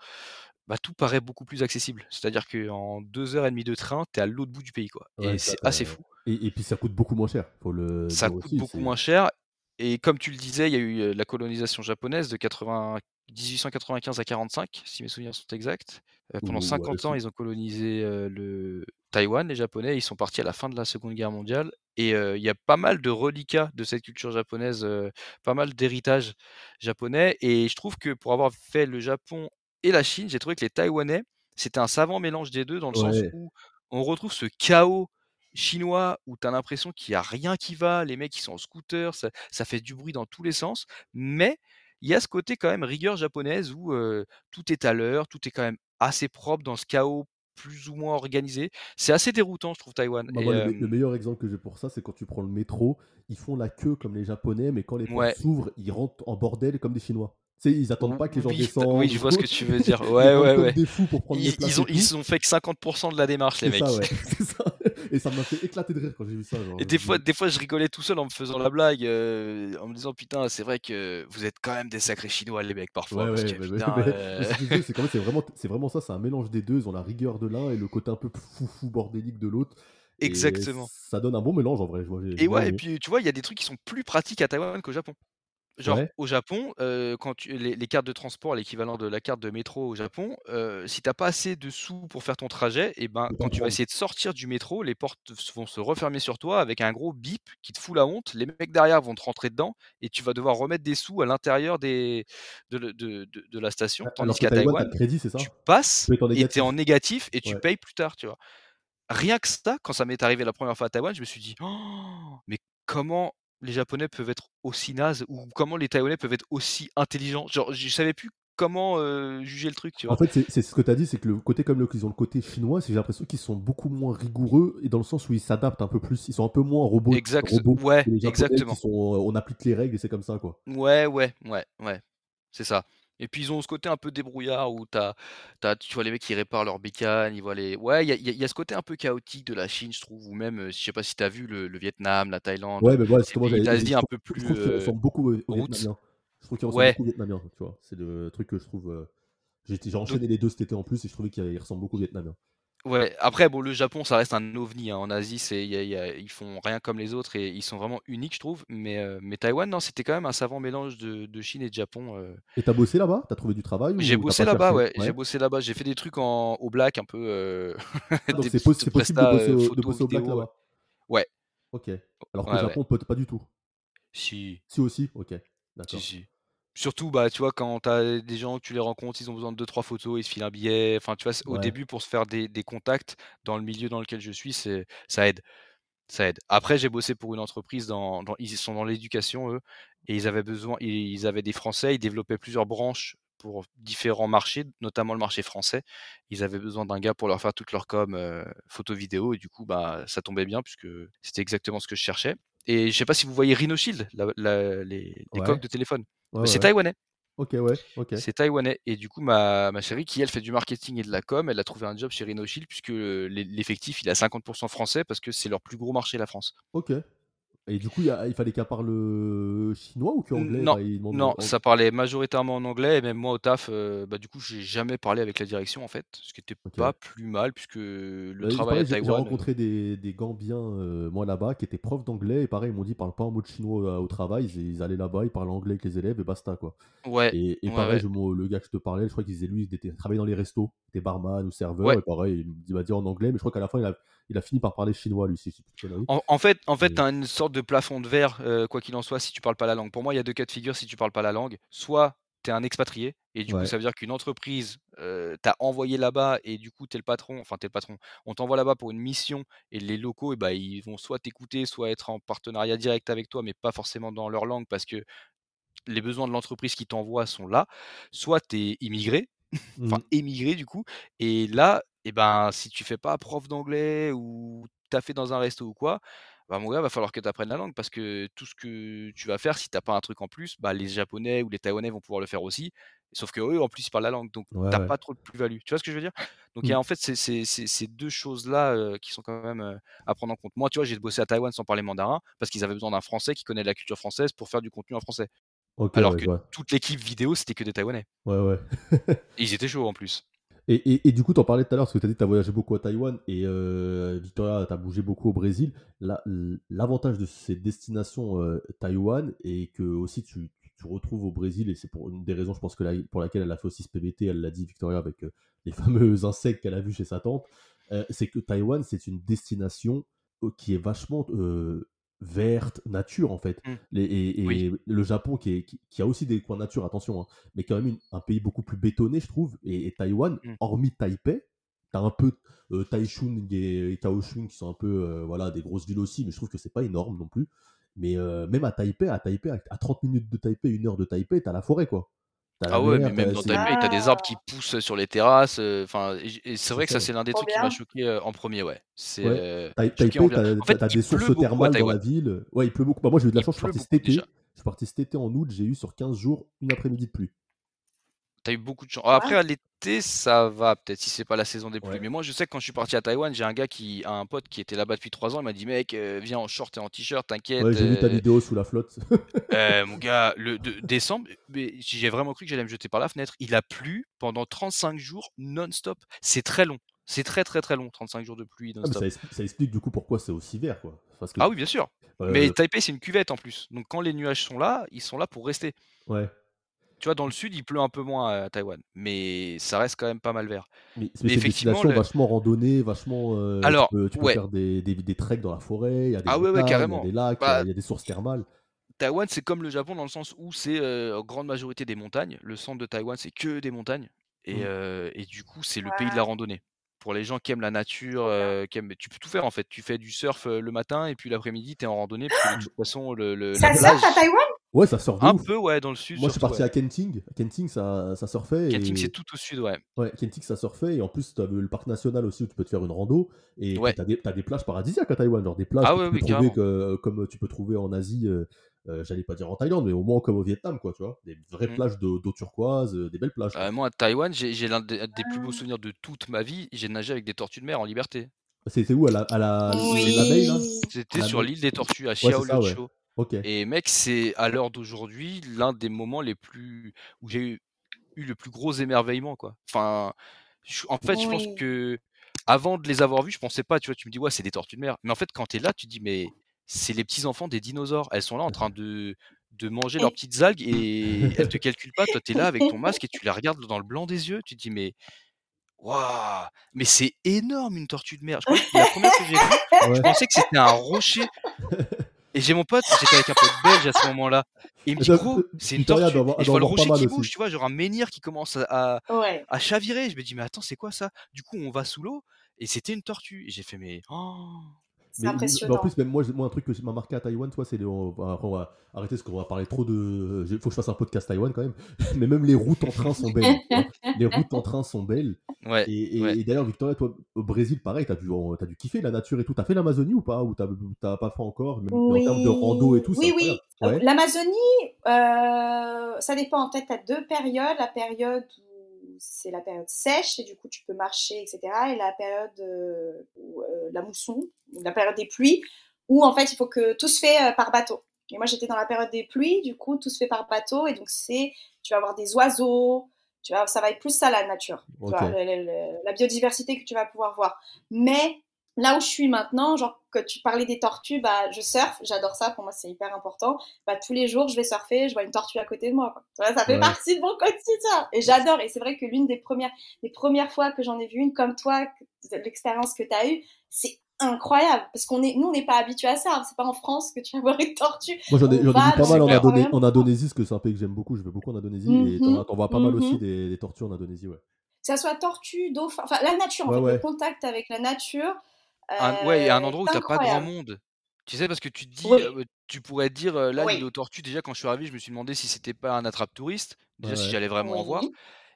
bah, tout paraît beaucoup plus accessible. C'est-à-dire qu'en deux heures et demie de train, tu es à l'autre bout du pays. Quoi. et c'est assez fou. Et, puis ça coûte beaucoup moins cher. Faut le ça coûte beaucoup moins cher. Et comme tu le disais, il y a eu la colonisation japonaise de 80, 1895 à 45, si mes souvenirs sont exacts. pendant 50 ans, ils ont colonisé le Taïwan, les Japonais. Ils sont partis à la fin de la Seconde Guerre mondiale. Et il y a pas mal de reliquats de cette culture japonaise, pas mal d'héritage japonais. Et je trouve que pour avoir fait le Japon et la Chine, j'ai trouvé que les Taïwanais, c'était un savant mélange des deux, dans le sens où on retrouve ce chaos chinois où tu as l'impression qu'il n'y a rien qui va, les mecs ils sont en scooter, ça, ça, fait du bruit dans tous les sens, mais il y a ce côté quand même rigueur japonaise où tout est à l'heure, tout est quand même assez propre dans ce chaos plus ou moins organisé. C'est assez déroutant, je trouve, Taïwan. Bah, le, meilleur exemple que j'ai pour ça, c'est quand tu prends le métro, ils font la queue comme les Japonais, mais quand les portes s'ouvrent, ils rentrent en bordel comme des Chinois. Tu sais, ils attendent pas que les gens <laughs> descendent. Oui, je vois ce que <laughs> tu veux dire. Ouais, ouais, ouais. Des fous pour prendre ils, ils, ont, ils ont fait que 50% de la démarche, les mecs. <laughs> Ça, ouais. ça. Et ça m'a fait éclater de rire quand j'ai vu ça. genre, Et je des fois, des fois, je rigolais tout seul en me faisant la blague, euh, en me disant putain, c'est vrai que vous êtes quand même des sacrés chinois les mecs parfois, Ouais, ouais, euh, c'est vraiment, c'est vraiment ça, c'est un mélange des deux. Ils ont la rigueur de l'un et le côté un peu foufou bordélique de l'autre. Et exactement. ça donne un bon mélange en vrai. je vois, Et ouais, et puis tu vois, il y a des trucs qui sont plus pratiques à Taïwan qu'au Japon. Genre Ouais. au Japon, euh, quand tu, les, les cartes de transport, l'équivalent de la carte de métro au Japon, euh, si t'as pas assez de sous pour faire ton trajet, et ben Faut pas quand tu vas essayer de sortir du métro, les portes vont se refermer sur toi avec un gros bip qui te fout la honte. Les mecs derrière vont te rentrer dedans et tu vas devoir remettre des sous à l'intérieur des, de, de- de- de la station. Alors Tandis qu'à Taïwan, crédit, tu ça? passes Tu en et t'es en négatif et tu Ouais. payes plus tard, tu vois. Rien que ça, quand ça m'est arrivé la première fois à Taïwan, je me suis dit, Oh, mais comment les Japonais peuvent être aussi nazes ou comment les Taïwanais peuvent être aussi intelligents? Genre, je savais plus comment euh, juger le truc, tu En vois? fait, c'est ce que tu as dit, c'est que le côté comme le, ils ont le côté chinois, c'est j'ai l'impression qu'ils sont beaucoup moins rigoureux et dans le sens où ils s'adaptent un peu plus. Ils sont un peu moins robots, Exact, robots ouais, que les exactement. sont, on applique les règles et c'est comme ça quoi. Ouais, ouais, ouais, ouais, c'est ça. Et puis ils ont ce côté un peu débrouillard où t'as, t'as, tu vois les mecs qui réparent leurs bécanes, ils voient les. Ouais, il y a, il y a- il y a ce côté un peu chaotique de la Chine, je trouve, ou même, euh, je sais pas si t'as vu le, le Vietnam, la Thaïlande, Ouais, mais voilà, ces justement, pays j'allais- d'Asie je un trouve, peu je plus trouve qu'ils euh, ressemblent beaucoup aux. Vietnamiens. Je trouve qu'ils ressemblent Ouais, beaucoup aux Vietnamiens, tu vois. C'est le truc que je trouve. euh, J'ai enchaîné les deux cet été en plus et je trouvais qu'ils ressemblent beaucoup aux Vietnamiens. Ouais, après, bon, le Japon, ça reste un ovni. hein. En Asie, c'est, y a- il y a- ils font rien comme les autres et ils sont vraiment uniques, je trouve. Mais, euh, mais Taïwan, non, c'était quand même un savant mélange de, de Chine et de Japon. euh. Et t'as bossé là-bas? T'as trouvé du travail J'ai ou t'as bossé pas là-bas, cherché? ouais, j'ai Ouais. bossé là-bas. J'ai fait des trucs en, au black, un peu, euh, <laughs> Ah, donc des c'est possi- petites c'est possible de bosser euh, au, de photo, bosser au black vidéo. là-bas? Ouais, Ok. Alors qu'au ouais, ouais. Japon, peut pas du tout. Si, Si aussi? Ok, si, d'accord. si. Surtout, bah, tu vois, quand t'as des gens, tu les rencontres, ils ont besoin de deux, trois photos, ils se filent un billet. Enfin, tu vois, au Ouais. début, pour se faire des, des contacts dans le milieu dans lequel je suis, c'est, ça aide. Ça aide. Après, j'ai bossé pour une entreprise dans, dans- ils sont dans l'éducation eux, et ils avaient besoin, ils avaient des Français, ils développaient plusieurs branches pour différents marchés, notamment le marché français. Ils avaient besoin d'un gars pour leur faire toute leur com, euh, photo, vidéo, et du coup, bah, ça tombait bien puisque c'était exactement ce que je cherchais. Et je sais pas si vous voyez Rhino Shield, la- la- les, les coques de téléphone. Ouais, c'est taïwanais. Ok, ouais, ok. C'est taïwanais. Et du coup, ma, ma chérie, qui elle fait du marketing et de la com, elle a trouvé un job chez Rhino Shield puisque le- l'effectif, il est à 50% français parce que c'est leur plus gros marché, la France. Ok. Et du coup, il, y a- il fallait qu'elle parle euh, chinois ou que anglais? Non, demande non, en- ça parlait majoritairement en anglais et même moi au taf, euh, bah du coup j'ai jamais parlé avec la direction en fait, ce qui était Ok. pas plus mal puisque le Euh, travail à pareil, j'ai j'ai Taïwan. euh, rencontré des, des Gambiens, euh, moi là-bas, qui étaient profs d'anglais. Et pareil, ils m'ont dit, parle pas un mot de chinois au travail. Ils, ils allaient là-bas, ils parlaient anglais avec les élèves et basta, quoi. Ouais, Et, et ouais, pareil, ouais, je- moi, le gars que je te parlais, je crois qu'il disait, lui, il était travaillait dans les restos, il était barman ou serveur. ouais. Et pareil, il il m'a dit en anglais, mais je crois qu'à la fin, il a, il a fini par parler chinois, lui, si. En, en fait, en fait, t'as une sorte de plafond de verre, euh, quoi qu'il en soit, si tu parles pas la langue. Pour moi, il y a deux cas de figure si tu parles pas la langue. Soit t'es un expatrié et du coup ça veut dire qu'une entreprise euh, t'a envoyé là-bas et du coup t'es le patron, enfin t'es le patron. On t'envoie là-bas pour une mission et les locaux, et bah, ils vont soit t'écouter, soit être en partenariat direct avec toi, mais pas forcément dans leur langue parce que les besoins de l'entreprise qui t'envoie sont là. Soit t'es immigré, enfin Mhm. émigré du coup, et là, et ben si tu fais pas prof d'anglais ou t'as fait dans un resto ou quoi, bah mon gars, va falloir que tu apprennes la langue parce que tout ce que tu vas faire, si t'as pas un truc en plus, bah les Japonais ou les Taïwanais vont pouvoir le faire aussi. Sauf que eux, en plus, ils parlent la langue, donc Ouais, t'as ouais. pas trop de plus-value. Tu vois ce que je veux dire? Donc il y Mhm. a en fait ces, deux choses-là euh, qui sont quand même euh, à prendre en compte. Moi, tu vois, j'ai bossé à Taïwan sans parler mandarin parce qu'ils avaient besoin d'un Français qui connaît la culture française pour faire du contenu en français. Alors ouais, que toute l'équipe vidéo, c'était que des Taïwanais. Ouais, ouais. Et ils étaient chauds en plus. Et, et, et du coup, t'en parlais tout à l'heure, parce que t'as dit que t'as voyagé beaucoup à Taïwan et euh, Victoria, t'as bougé beaucoup au Brésil. La- L'avantage de ces destinations euh, Taïwan est que aussi tu, tu retrouves au Brésil, et c'est pour une des raisons, je pense que pour laquelle elle a fait aussi ce PVT, elle l'a dit Victoria avec euh, les <laughs> fameux insectes qu'elle a vus chez sa tante, c'est que Taïwan, c'est une destination qui est vachement verte, nature en fait. Mm. Les- et, et Oui. le Japon qui, est- qui, qui a aussi des coins nature, attention, hein, mais quand même une- un pays beaucoup plus bétonné, je trouve. Et, et Taïwan, Mm. hormis Taipei, t'as un peu euh, Taichung et, et Kaohsiung qui sont un peu euh, voilà, des grosses villes aussi, mais je trouve que c'est pas énorme non plus. Mais euh, même à Taipei, à Taipei, à, à 30 minutes de Taipei, une heure de Taipei, t'as la forêt quoi. Ah ouais, mais même dans Taipei, t'as des arbres qui poussent sur les terrasses. euh, Enfin, c'est vrai que ça. c'est l'un des trucs qui m'a choqué euh, en premier, ouais. C'est Ouais. euh, Taipei, t'as En fait, t'as il des sources thermales dans la ville. Ouais, il pleut beaucoup. Bah, moi, j'ai eu de la chance, je suis parti cet été. Je suis parti cet été en août, j'ai eu sur 15 jours une après-midi de pluie. T'as eu beaucoup de chance. Après, à l'été, ça va, peut-être, si c'est pas la saison des pluies. Mais moi, je sais que quand je suis parti à Taïwan, j'ai un gars qui a un pote qui était là-bas depuis 3 ans. Il m'a dit, mec, euh, viens en short et en t-shirt, t'inquiète. Ouais, j'ai vu ta vidéo sous la flotte. euh, <laughs> mon gars, le de, décembre, j'ai vraiment cru que j'allais me jeter par la fenêtre. Il a plu pendant 35 jours non-stop. C'est très long. C'est très très très long, 35 jours de pluie. Ah, ça, explique, ça, explique, du coup pourquoi c'est aussi vert. Quoi. ah oui, bien sûr. Mais Taipei, c'est une cuvette en plus. Donc quand les nuages sont là, ils sont là pour rester. Ouais. Tu vois, dans le sud, il pleut un peu moins à Taïwan, mais ça reste quand même pas mal vert. Mais, mais effectivement, le... vachement randonnée, vachement. Euh, Alors, tu peux, faire des, des, des, treks dans la forêt, il y a des, ah, ouais, carrément. Y a des lacs, bah il y a des sources thermales. Taïwan, c'est comme le Japon dans le sens où c'est euh, en grande majorité des montagnes. Le centre de Taïwan, c'est que des montagnes. Et, mmh. euh, et du coup, c'est le pays de la randonnée pour les gens qui aiment la nature, qui aiment... tu peux tout faire en fait. Tu fais du surf le matin et puis l'après-midi, tu es en randonnée. Parce que de toute façon, le, le ça surfe à Taïwan Ouais, ça surfe. Un peu, ouais, dans le sud. Moi, je suis parti à Kenting. Kenting, ça, ça surfait. Kenting, c'est tout au sud, ouais. Ouais, Kenting, ça surfait. Et en plus, tu as le parc national aussi où tu peux te faire une rando. Et tu as, as, des plages paradisiaques à Taïwan. Genre des plages ah, que tu peux trouver que, comme tu peux trouver en Asie. Euh, j'allais pas dire en Thaïlande, mais au moins comme au Vietnam, quoi, tu vois. Des vraies mmh. plages d'eau turquoise, des belles plages. Euh, moi, à Taïwan, j'ai l'un des, plus beaux souvenirs de toute ma vie. J'ai nagé avec des tortues de mer en liberté. C'était où À la, à la, là? C'était sur l'île des tortues, à Et mec, c'est à l'heure d'aujourd'hui l'un des moments les plus où j'ai eu, eu, le plus gros émerveillement, quoi. Enfin, en fait, je pense que avant de les avoir vus, je pensais pas, tu vois, tu me dis ouais, c'est des tortues de mer. Mais en fait, quand tu es là, tu te dis mais c'est les petits enfants des dinosaures. Elles sont là en train de, de manger leurs petites algues et elles te <laughs> calculent pas. Toi, tu es là avec ton masque et tu les regardes dans le blanc des yeux. Tu te dis, mais waouh, mais c'est énorme une tortue de mer. Je que la première que j'ai vue, je pensais que c'était un rocher. <laughs> Et j'ai mon pote, j'étais avec un pote belge à ce moment-là. Et il me dit, gros, c'est une tortue. et je vois le rocher qui bouge, tu vois, genre un menhir qui commence à, à, chavirer. Je me dis, mais attends, c'est quoi ça? Du coup, on va sous l'eau et c'était une tortue. Et j'ai fait, mais oh, c'est impressionnant. en plus, même moi, moi, un truc que m'a marqué à Taïwan, toi, c'est on, va arrêter parce qu'on va parler trop de. Il faut que je fasse un podcast Taïwan quand même. <laughs> Mais même les routes en train sont belles. <laughs> les routes en train sont belles. Ouais, et, d'ailleurs, Victoria, toi, au Brésil, pareil, t'as dû, as dû kiffer la nature et tout. T'as fait l'Amazonie ou pas? Ou t'as pas fait encore même En termes de rando et tout Oui, oui. L'Amazonie, euh, ça dépend. En fait, t'as deux périodes. La période où c'est la période sèche et du coup tu peux marcher, etc. Et la période euh, euh, la mousson, la période des pluies, où en fait il faut que tout se fait euh, par bateau. Et moi j'étais dans la période des pluies, du coup tout se fait par bateau et donc c'est, tu vas avoir des oiseaux, tu vois, ça va être plus ça la nature, la biodiversité que tu vas pouvoir voir. Mais là où je suis maintenant, genre que tu parlais des tortues, bah je surfe, j'adore ça, pour moi c'est hyper important. Bah tous les jours je vais surfer, je vois une tortue à côté de moi. Quoi. Ça fait partie de mon quotidien et j'adore. Et c'est vrai que l'une des premières, des premières fois que j'en ai vu une comme toi, l'expérience que tu as eue, c'est incroyable parce qu'on est nous on n'est pas habitué à ça c'est pas en France que tu vas voir une tortue moi j'en ai, vu pas mal en, Indonésie, en Indonésie parce que c'est un pays que j'aime beaucoup je vais beaucoup en Indonésie et mhm. t'en vois pas mal aussi mhm. des, des, tortues en Indonésie ouais que ça soit tortue dauphin enfin la nature en fait le contact avec la nature ouais, il y a un endroit où t'as pas grand monde. Tu sais, parce que tu te dis, tu pourrais dire, là, l'île aux tortues, déjà, quand je suis arrivé, je me suis demandé si c'était pas un attrape-touriste, déjà, si j'allais vraiment en voir.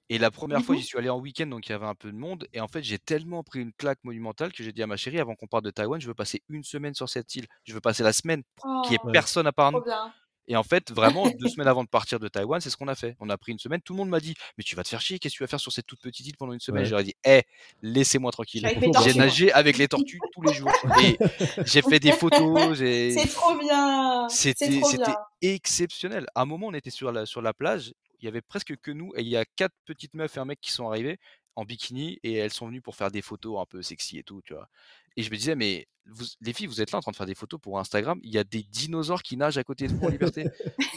Et la première fois, mmh j'y suis allé en week-end, donc il y avait un peu de monde. Et en fait, j'ai tellement pris une claque monumentale que j'ai dit à ma chérie, avant qu'on parte de Taïwan, je veux passer une semaine sur cette île. Je veux passer la semaine pour qu'il n'y ait oh, personne à part nous. Et en fait, vraiment, deux semaines avant de partir de Taïwan, c'est ce qu'on a fait. On a pris une semaine. Tout le monde m'a dit Mais tu vas te faire chier, qu'est-ce que tu vas faire sur cette toute petite île pendant une semaine? J'aurais dit Hé, laissez-moi tranquille. J'ai nagé avec les tortues tous les jours. Et j'ai fait des photos. <laughs> C'est trop bien. C'était exceptionnel. À un moment, on était sur la, sur la plage. Il y avait presque que nous. Et il y a quatre petites meufs et un mec qui sont arrivés en bikini et elles sont venues pour faire des photos un peu sexy et tout, tu vois. Et je me disais, mais vous, les filles, vous êtes là en train de faire des photos pour Instagram. Il y a des dinosaures qui nagent à côté de vous en liberté.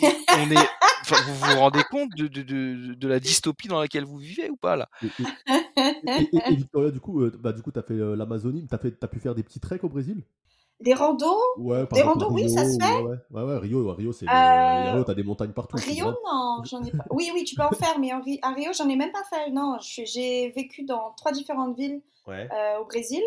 On est, vous vous rendez compte de, de, de, de, la dystopie dans laquelle vous vivez ou pas là? Et, Victoria, du coup, euh, bah, du coup, t'as fait euh, l'Amazonie, t'as fait, as pu faire des petits treks au Brésil? Des randos? Ouais, Des randos, oui, ça se fait? Ouais, ouais, ouais Rio, Rio, c'est, euh... Rio, t'as des montagnes partout. Rio, non, j'en ai pas. Oui, oui, tu peux en faire, mais à Rio, j'en ai même pas fait. Non, j'ai vécu dans trois différentes villes euh, au Brésil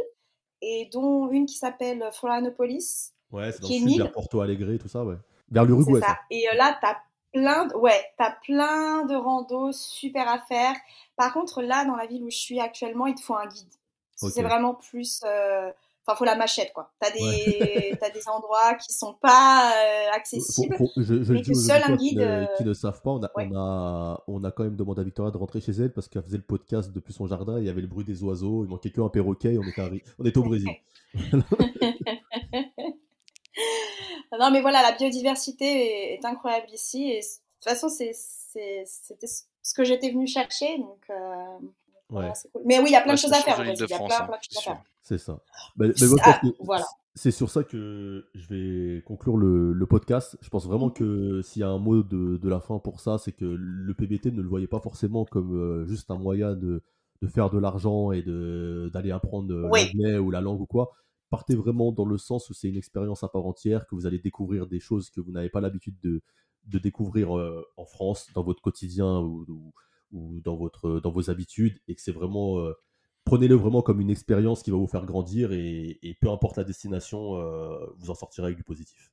et dont une qui s'appelle Florianopolis. Ouais, c'est dans le sud, vers Porto Alegre, tout ça, ouais. Vers l'Uruguay. ça. Et euh, là, t'as plein, de, ouais, as plein de randos super à faire. Par contre, là, dans la ville où je suis actuellement, il te faut un guide. C'est vraiment plus, euh, Enfin, faut la machette, quoi. T'as des, <laughs> as des endroits qui sont pas euh, accessibles. je, je mais que seul un guide. Euh, qui ne, savent pas, on a, on, a, on a quand même demandé à Victoria de rentrer chez elle parce qu'elle faisait le podcast depuis son jardin. Il y avait le bruit des oiseaux, il manquait qu'un perroquet. On était, on était au Brésil. <laughs> <laughs> non, mais voilà, la biodiversité est, incroyable ici. Et de toute façon, c'était ce que j'étais venue chercher. Donc, euh, Mais oui, il y a plein de choses à faire. Il y a plein, plein de choses à faire. C'est ça. Ah, voilà. C'est sur ça que je vais conclure le, podcast. Je pense vraiment mhm. que s'il y a un mot de, la fin pour ça, c'est que le PBT ne le voyait pas forcément comme euh, juste un moyen de, faire de l'argent et d'aller apprendre l'anglais ou la langue ou quoi. Partez vraiment dans le sens où c'est une expérience à part entière, que vous allez découvrir des choses que vous n'avez pas l'habitude de, découvrir euh, en France, dans votre quotidien ou, dans, votre, dans vos habitudes, et que c'est vraiment euh, prenez-le vraiment comme une expérience qui va vous faire grandir et, peu importe la destination, euh, vous en sortirez avec du positif.